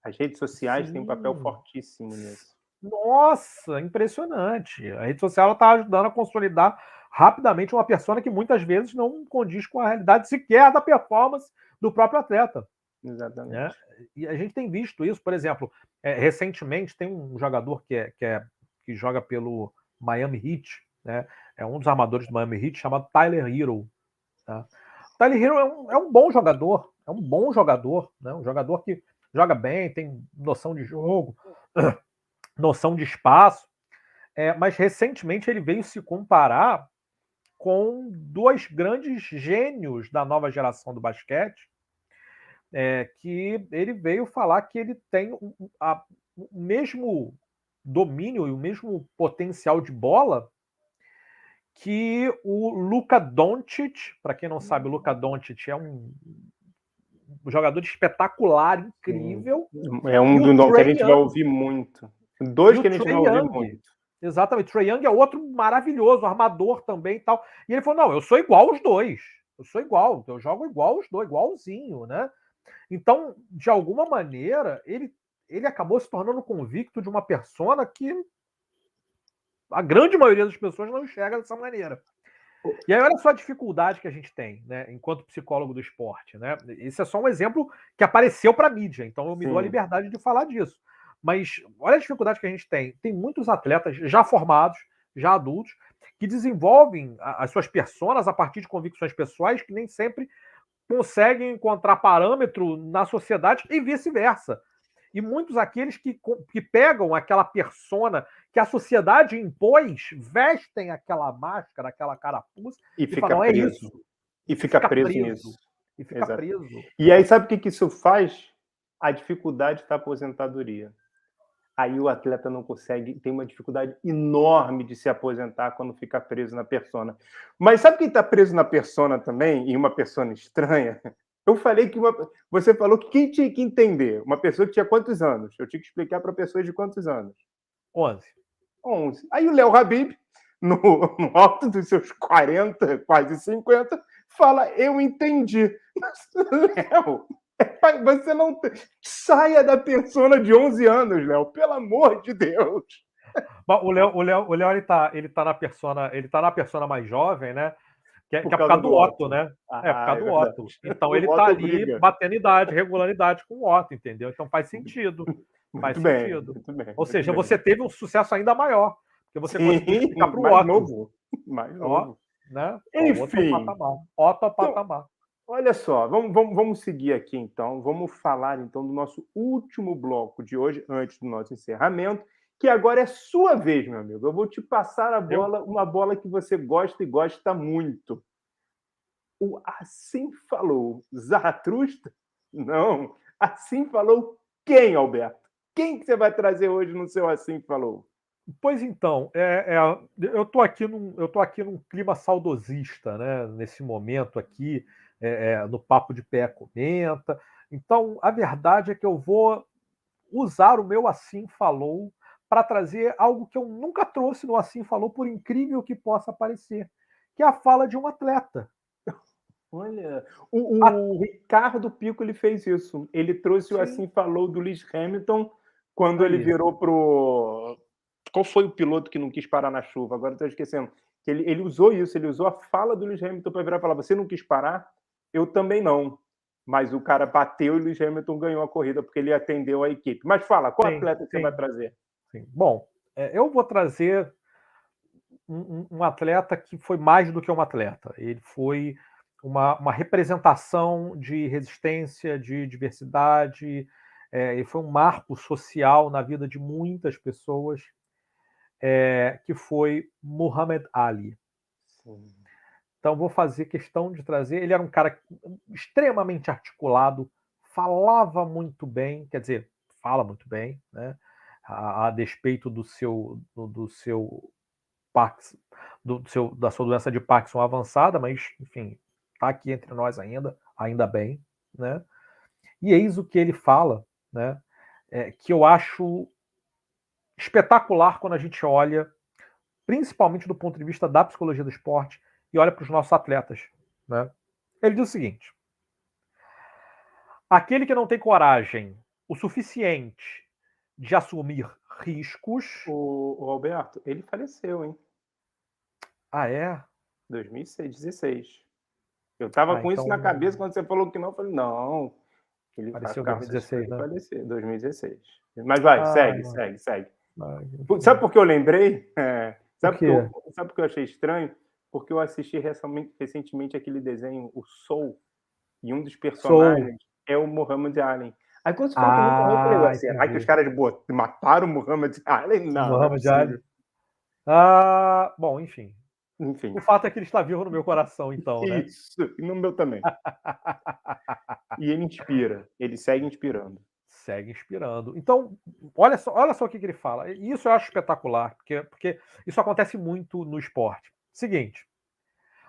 As redes sociais Sim. têm um papel fortíssimo nisso. Nossa, impressionante. A rede social está ajudando a consolidar rapidamente uma persona que muitas vezes não condiz com a realidade sequer da performance do próprio atleta. Exatamente. Né? E a gente tem visto isso, por exemplo, é, recentemente tem um jogador que, é, que, é, que joga pelo Miami Heat, né? é um dos armadores do Miami Heat, chamado Tyler Hero. Tá? Tyler Hero é um, é um bom jogador, é um bom jogador, né? um jogador que joga bem, tem noção de jogo, [clears throat] noção de espaço, é, mas recentemente ele veio se comparar com dois grandes gênios da nova geração do basquete, é, que ele veio falar que ele tem o, a, o mesmo domínio e o mesmo potencial de bola que o Luca Doncic, para quem não sabe, o Luca Doncic é um jogador espetacular, incrível. É um do nome que a gente vai ouvir muito. Dois que a gente vai ouvir muito. Exatamente. Trey Young é outro maravilhoso, armador também e tal. E ele falou: não, eu sou igual aos dois. Eu sou igual, eu jogo igual aos dois, igualzinho, né? Então, de alguma maneira, ele, ele acabou se tornando convicto de uma persona que a grande maioria das pessoas não enxerga dessa maneira. E aí, olha só a dificuldade que a gente tem, né, enquanto psicólogo do esporte, né? Esse é só um exemplo que apareceu para a mídia, então eu me Sim. dou a liberdade de falar disso. Mas olha a dificuldade que a gente tem. Tem muitos atletas já formados, já adultos, que desenvolvem as suas personas a partir de convicções pessoais que nem sempre conseguem encontrar parâmetro na sociedade e vice-versa. E muitos aqueles que, que pegam aquela persona que a sociedade impôs, vestem aquela máscara, aquela carapuça e, e fica falam, é preso. é isso. E fica, fica preso, preso, nisso. E fica Exato. preso. E aí, sabe o que, que isso faz? A dificuldade da aposentadoria aí o atleta não consegue, tem uma dificuldade enorme de se aposentar quando fica preso na persona. Mas sabe quem está preso na persona também, e uma persona estranha? Eu falei que uma, você falou que quem tinha que entender? Uma pessoa que tinha quantos anos? Eu tinha que explicar para pessoas de quantos anos? 11. 11. Aí o Léo Habib, no, [laughs] no alto dos seus 40, quase 50, fala: Eu entendi. [laughs] Mas, Léo, você não saia da persona de 11 anos, Léo, pelo amor de Deus. O Léo, o Léo, o Léo ele tá, ele tá na persona, ele tá na persona mais jovem, né? Que é por, que é por causa do, do Otto, Otto, né? Ah, é por causa é do Otto. Então [laughs] ele está ali briga. batendo idade, regularidade com o Otto, entendeu? Então faz sentido. [laughs] Faz muito sentido. Bem, bem, Ou seja, bem. você teve um sucesso ainda maior. Porque você Sim, conseguiu ficar para o Otto. Novo. Mais novo. Ó, né? Enfim. Otto patamar. Otto patamar. Então, olha só, vamos, vamos, vamos seguir aqui então. Vamos falar então do nosso último bloco de hoje, antes do nosso encerramento que agora é sua vez, meu amigo. Eu vou te passar a bola, uma bola que você gosta e gosta muito. O assim falou Zaratrusta? Não. Assim falou quem, Alberto? Quem que você vai trazer hoje no seu assim falou? Pois então, é, é, eu estou aqui num, eu tô aqui num clima saudosista, né? Nesse momento aqui, é, é, no papo de pé comenta. Então, a verdade é que eu vou usar o meu assim falou para trazer algo que eu nunca trouxe no Assim Falou, por incrível que possa parecer, que é a fala de um atleta. Olha, o, o a... Ricardo Pico ele fez isso. Ele trouxe Sim. o Assim Falou do Lewis Hamilton quando Aí. ele virou pro. Qual foi o piloto que não quis parar na chuva? Agora estou esquecendo. Ele, ele usou isso, ele usou a fala do Lewis Hamilton para virar e falar: Você não quis parar? Eu também não. Mas o cara bateu e o Lewis Hamilton ganhou a corrida porque ele atendeu a equipe. Mas fala, qual sim, atleta sim. você vai trazer? Sim. Bom, é, eu vou trazer um, um, atleta que foi mais do que um atleta. Ele foi uma, uma representação de resistência, de diversidade. É, ele foi um marco social na vida de muitas pessoas, é, que foi Muhammad Ali. Sim. Então, vou fazer questão de trazer. Ele era um cara extremamente articulado, falava muito bem, quer dizer, fala muito bem, né? A, a despeito do seu do, do seu Pax, do seu da sua doença de Parkinson avançada, mas enfim, está aqui entre nós ainda, ainda bem, né? E eis o que ele fala, né? É, que eu acho espetacular quando a gente olha, principalmente do ponto de vista da psicologia do esporte, e olha para os nossos atletas, né? Ele diz o seguinte: aquele que não tem coragem o suficiente de assumir riscos. O, o Alberto, ele faleceu, hein? Ah, é? 2016. Eu tava ah, com então... isso na cabeça quando você falou que não. Eu falei, não. Ele faleceu em 2016, né? Falecer, 2016. Mas vai, ah, segue, segue, segue. Sabe por que eu lembrei? [laughs] É, sabe, por eu, sabe por que eu achei estranho? Porque eu assisti recentemente aquele desenho, o Soul, e um dos personagens Soul. é o Muhammad Ali. Aí quando você fala ah, morreu, eu falei, assim, será que os caras mataram o Muhammad [laughs] Ali? Não. Muhammad não Ali. Ah, bom, enfim. Enfim. O fato é que ele está vivo no meu coração, então, né? Isso, e no meu também. [laughs] e ele inspira, ele segue inspirando. Segue inspirando. Então, olha só, olha só o que, que ele fala. Isso eu acho espetacular, porque, porque isso acontece muito no esporte. Seguinte,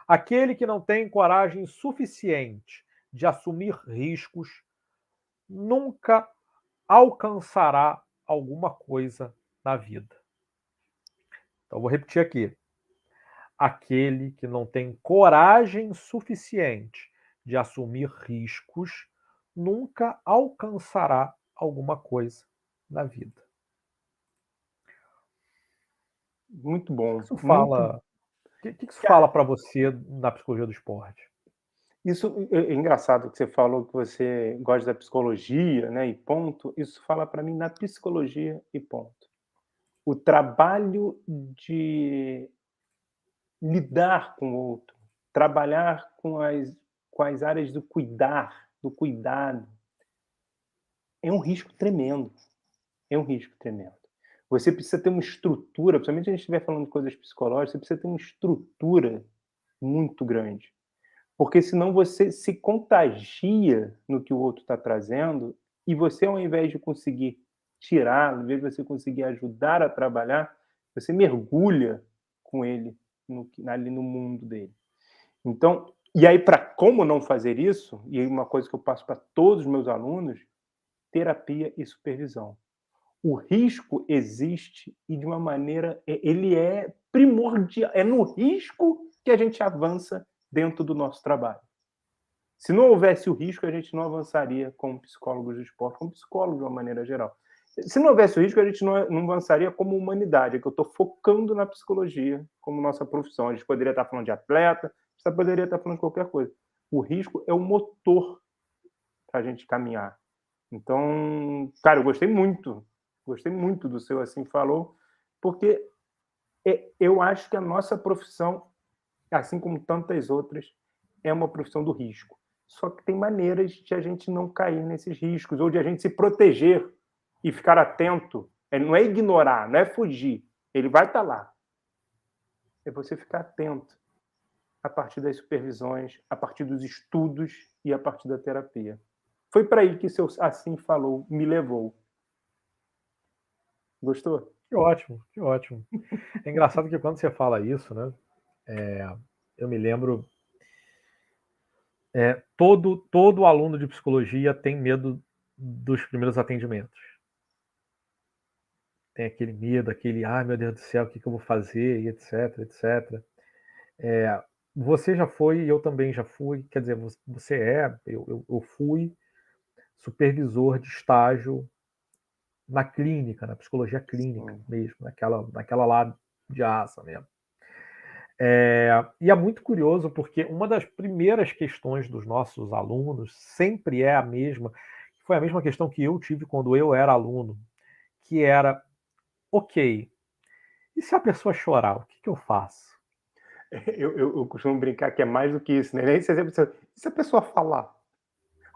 aquele que não tem coragem suficiente de assumir riscos nunca alcançará alguma coisa na vida. Então, vou repetir aqui. Aquele que não tem coragem suficiente de assumir riscos nunca alcançará alguma coisa na vida. Muito bom. Isso fala. O que, que isso fala para você na psicologia do esporte? Isso é, engraçado que você falou que você gosta da psicologia, né? E ponto. Isso fala para mim da psicologia e ponto. O trabalho de lidar com o outro, trabalhar com as, com as áreas do cuidar, do cuidado, é um risco tremendo. É um risco tremendo. Você precisa ter uma estrutura, principalmente se a gente estiver falando de coisas psicológicas, você precisa ter uma estrutura muito grande porque senão você se contagia no que o outro está trazendo e você, ao invés de conseguir tirar, ao invés de você conseguir ajudar a trabalhar, você mergulha com ele no, ali no mundo dele. Então, e aí, para como não fazer isso, e uma coisa que eu passo para todos os meus alunos, terapia e supervisão. O risco existe e de uma maneira, ele é primordial, é no risco que a gente avança dentro do nosso trabalho. Se não houvesse o risco, a gente não avançaria como psicólogos de esporte, como psicólogos de uma maneira geral. Se não houvesse o risco, a gente não, avançaria como humanidade, é que eu estou focando na psicologia como nossa profissão. A gente poderia estar falando de atleta, Você poderia estar falando qualquer coisa. O risco é o motor para a gente caminhar. Então, cara, eu gostei muito, gostei muito do seu assim falou, porque é, eu acho que a nossa profissão, assim como tantas outras, é uma profissão do risco. Só que tem maneiras de a gente não cair nesses riscos, ou de a gente se proteger e ficar atento. É, não é ignorar, não é fugir. Ele vai estar lá. É você ficar atento a partir das supervisões, a partir dos estudos e a partir da terapia. Foi para aí que seu assim falou me levou. Gostou? Que ótimo, que ótimo. É engraçado que quando você fala isso, né? É, eu me lembro. É, todo, todo aluno de psicologia tem medo dos primeiros atendimentos. Tem aquele medo, aquele, ai ah, meu Deus do céu, o que, que eu vou fazer, e etc, etc. É, você já foi, eu também já fui, quer dizer, você é, eu, eu, eu fui supervisor de estágio na clínica, na psicologia clínica mesmo, naquela, naquela lá de asa mesmo. É, e é muito curioso porque uma das primeiras questões dos nossos alunos sempre é a mesma, foi a mesma questão que eu tive quando eu era aluno, que era, ok, e se a pessoa chorar, o que, que eu faço? [laughs] Eu, eu, eu, costumo brincar que é mais do que isso, né? Se a, se a pessoa falar,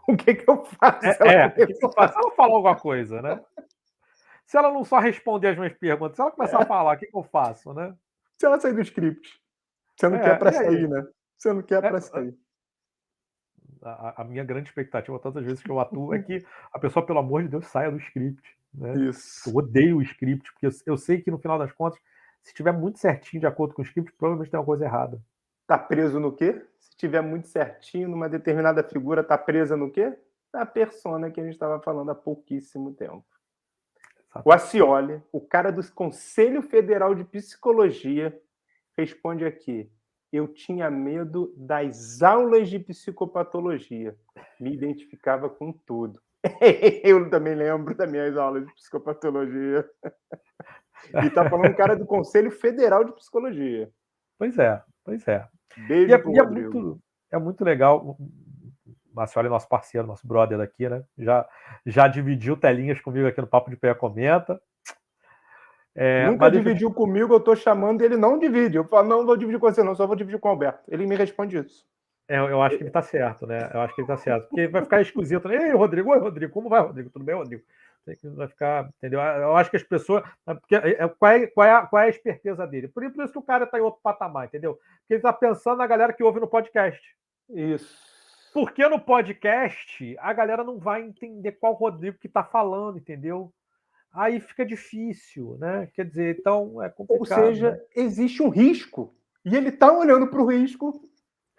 o que, que eu faço? É, é o que, que eu faço? Se ela falar alguma coisa, né? Se ela não só responder as minhas perguntas, se ela começar é. a falar, o que, que, eu faço, né? Se ela sair do script. Você não é, quer para sair, né? Você não quer é, para sair. A, a, minha grande expectativa, tantas vezes que eu atuo, é que a pessoa, pelo amor de Deus, saia do script. Né? Isso. Eu odeio o script, porque eu, eu sei que no final das contas se estiver muito certinho de acordo com o script, provavelmente tem uma coisa errada. Tá preso no quê? Se estiver muito certinho numa determinada figura, tá presa no quê? Na persona que a gente estava falando há pouquíssimo tempo. O Acioli, o cara do Conselho Federal de Psicologia, responde aqui: eu tinha medo das aulas de psicopatologia. Me identificava com tudo. [laughs] eu também lembro das minhas aulas de psicopatologia. E está falando um cara do Conselho Federal de Psicologia. Pois é, pois é. Beijo e é, e é muito, é muito legal. O Marcioli é nosso parceiro, nosso brother daqui, né? Já, já dividiu telinhas comigo aqui no Papo de Pé Comenta. É, Nunca dividiu comigo, eu estou chamando ele não divide. Eu falo, não vou dividir com você, não, só vou dividir com o Alberto. Ele me responde isso. É, eu acho que ele está certo, né? Eu acho que ele está certo. Porque vai ficar esquisito. Né? Ei, Rodrigo, oi, Rodrigo, como vai, Rodrigo? Tudo bem, Rodrigo? vai ficar, entendeu? Eu acho que as pessoas. Porque, é, qual, é, qual, é a, qual é a esperteza dele? Por isso que o cara está em outro patamar, entendeu? Porque ele está pensando na galera que ouve no podcast. Isso. Porque no podcast a galera não vai entender qual Rodrigo que está falando, entendeu? Aí fica difícil, né? Quer dizer, então é complicado. Ou seja, né? existe um risco. E ele está olhando para o risco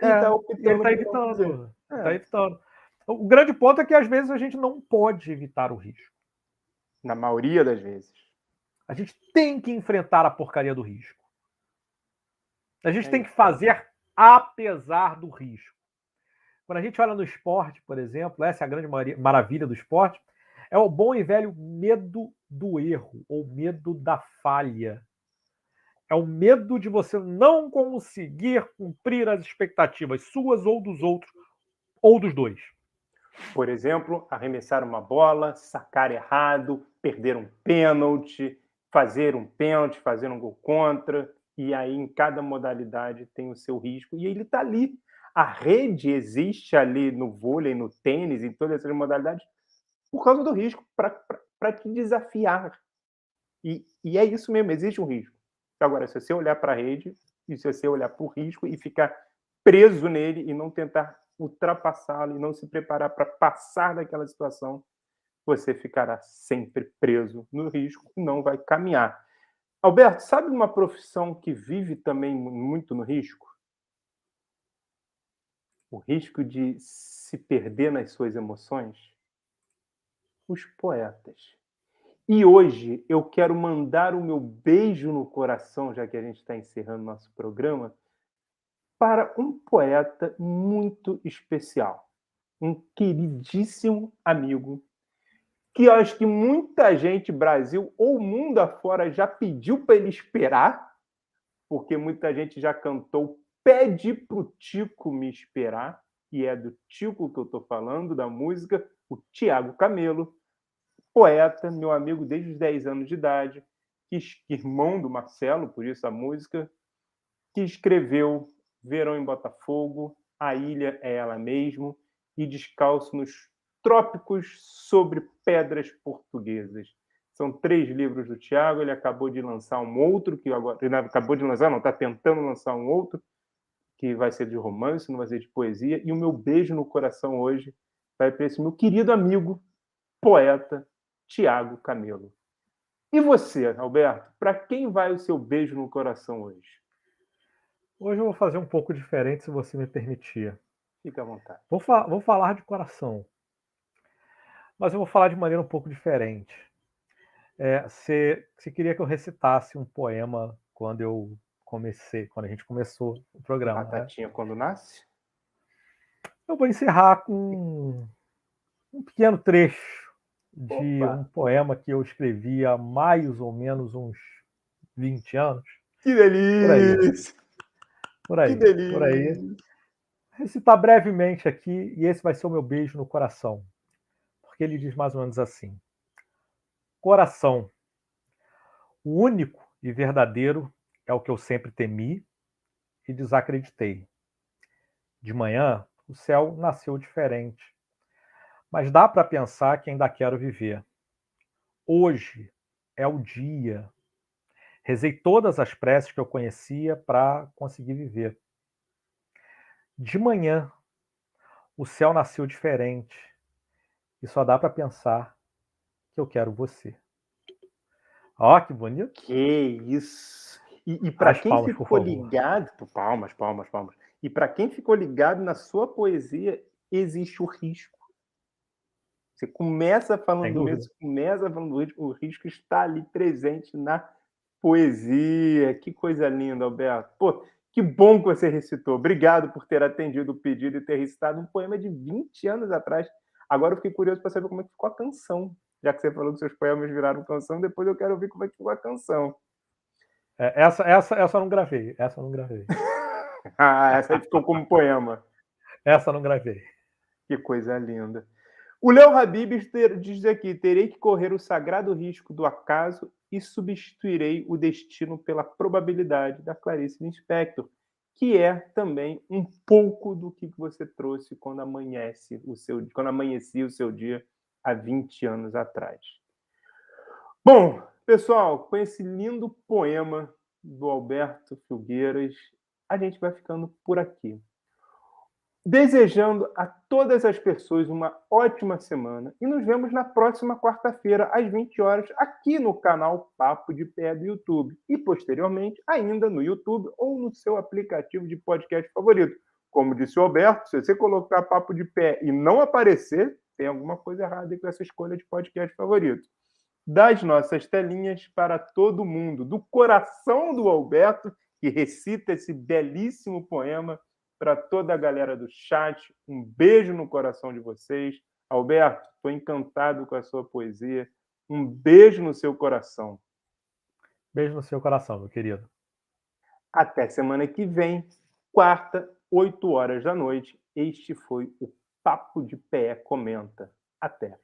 e é, tá ele está evitando. Está é. evitando. O grande ponto é que às vezes a gente não pode evitar o risco. Na maioria das vezes. A gente tem que enfrentar a porcaria do risco. A gente é tem que fazer apesar do risco. Quando a gente olha no esporte, por exemplo, essa é a grande maravilha do esporte, é o bom e velho medo do erro ou medo da falha. É o medo de você não conseguir cumprir as expectativas suas ou dos outros, ou dos dois. Por exemplo, arremessar uma bola, sacar errado, perder um pênalti, fazer um pênalti, fazer um gol contra, e aí em cada modalidade tem o seu risco, e ele está ali. A rede existe ali no vôlei, no tênis, em todas essas modalidades, por causa do risco, para te desafiar. E, e é isso mesmo, existe um risco. Agora, se você olhar para a rede, e se você olhar para o risco e ficar preso nele e não tentar ultrapassá-lo e não se preparar para passar daquela situação, você ficará sempre preso no risco não vai caminhar. Alberto, sabe uma profissão que vive também muito no risco? O risco de se perder nas suas emoções? Os poetas. E hoje eu quero mandar o meu beijo no coração, já que a gente está encerrando nosso programa, para um poeta muito especial, um queridíssimo amigo, que acho que muita gente, Brasil ou mundo afora, já pediu para ele esperar, porque muita gente já cantou pede pro Tico me esperar, e é do Tico que eu estou falando, da música, o Tiago Camelo, poeta, meu amigo desde os 10 anos de idade, que, irmão do Marcelo, por isso a música, que escreveu Verão em Botafogo, A Ilha é Ela Mesmo e Descalço nos Trópicos sobre Pedras Portuguesas. São três livros do Tiago, ele acabou de lançar um outro, que agora. Ele acabou de lançar, não, está tentando lançar um outro, que vai ser de romance, não vai ser de poesia. E o meu beijo no coração hoje vai para esse meu querido amigo, poeta, Tiago Camelo. E você, Alberto, para quem vai o seu beijo no coração hoje? Hoje eu vou fazer um pouco diferente, se você me permitir. Fica à vontade. Vou, fa vou falar de coração, mas eu vou falar de maneira um pouco diferente. É, você, você queria que eu recitasse um poema quando eu comecei, quando a gente começou o programa. A Tatinha né? quando nasce? Eu vou encerrar com um pequeno trecho de Opa. um poema que eu escrevi há mais ou menos uns 20 anos. Que delícia! Por aí. Por aí. Por aí. Recitar brevemente aqui, e esse vai ser o meu beijo no coração. Porque ele diz mais ou menos assim: Coração, o único e verdadeiro é o que eu sempre temi e desacreditei. De manhã, o céu nasceu diferente. Mas dá para pensar que ainda quero viver. Hoje é o dia. Rezei todas as preces que eu conhecia para conseguir viver. De manhã, o céu nasceu diferente. E só dá para pensar que eu quero você. Ó, que bonito. Que isso. E, e para quem palmas, ficou ligado, palmas, palmas, palmas. E para quem ficou ligado na sua poesia, existe o risco. Você começa falando do risco, começa falando do risco, o risco está ali presente na poesia. Que coisa linda, Alberto. Pô, que bom que você recitou. Obrigado por ter atendido o pedido e ter recitado um poema de 20 anos atrás. Agora eu fiquei curioso para saber como é que ficou a canção. Já que você falou que seus poemas viraram canção, depois eu quero ouvir como é que ficou a canção. É, essa, essa, essa eu não gravei. Essa eu não gravei. [laughs] [laughs] ah, essa ficou como poema. Essa não gravei. Que coisa linda. O Léo Habib diz aqui: terei que correr o sagrado risco do acaso e substituirei o destino pela probabilidade da Clarice Lispector, que é também um pouco do que você trouxe quando amanhece o seu, quando amanhecia o seu dia há 20 anos atrás. Bom, Pessoal, com esse lindo poema do Alberto Filgueiras, a gente vai ficando por aqui. Desejando a todas as pessoas uma ótima semana e nos vemos na próxima quarta-feira, às 20 horas, aqui no canal Papo de Pé do YouTube e posteriormente ainda no YouTube ou no seu aplicativo de podcast favorito. Como disse o Alberto, se você colocar Papo de Pé e não aparecer, tem alguma coisa errada com essa escolha de podcast favorito das nossas telinhas para todo mundo, do coração do Alberto, que recita esse belíssimo poema para toda a galera do chat. Um beijo no coração de vocês. Alberto, estou encantado com a sua poesia. Um beijo no seu coração. Beijo no seu coração, meu querido. Até semana que vem, quarta, 8 horas da noite. Este foi o Papo de Pé Comenta. Até.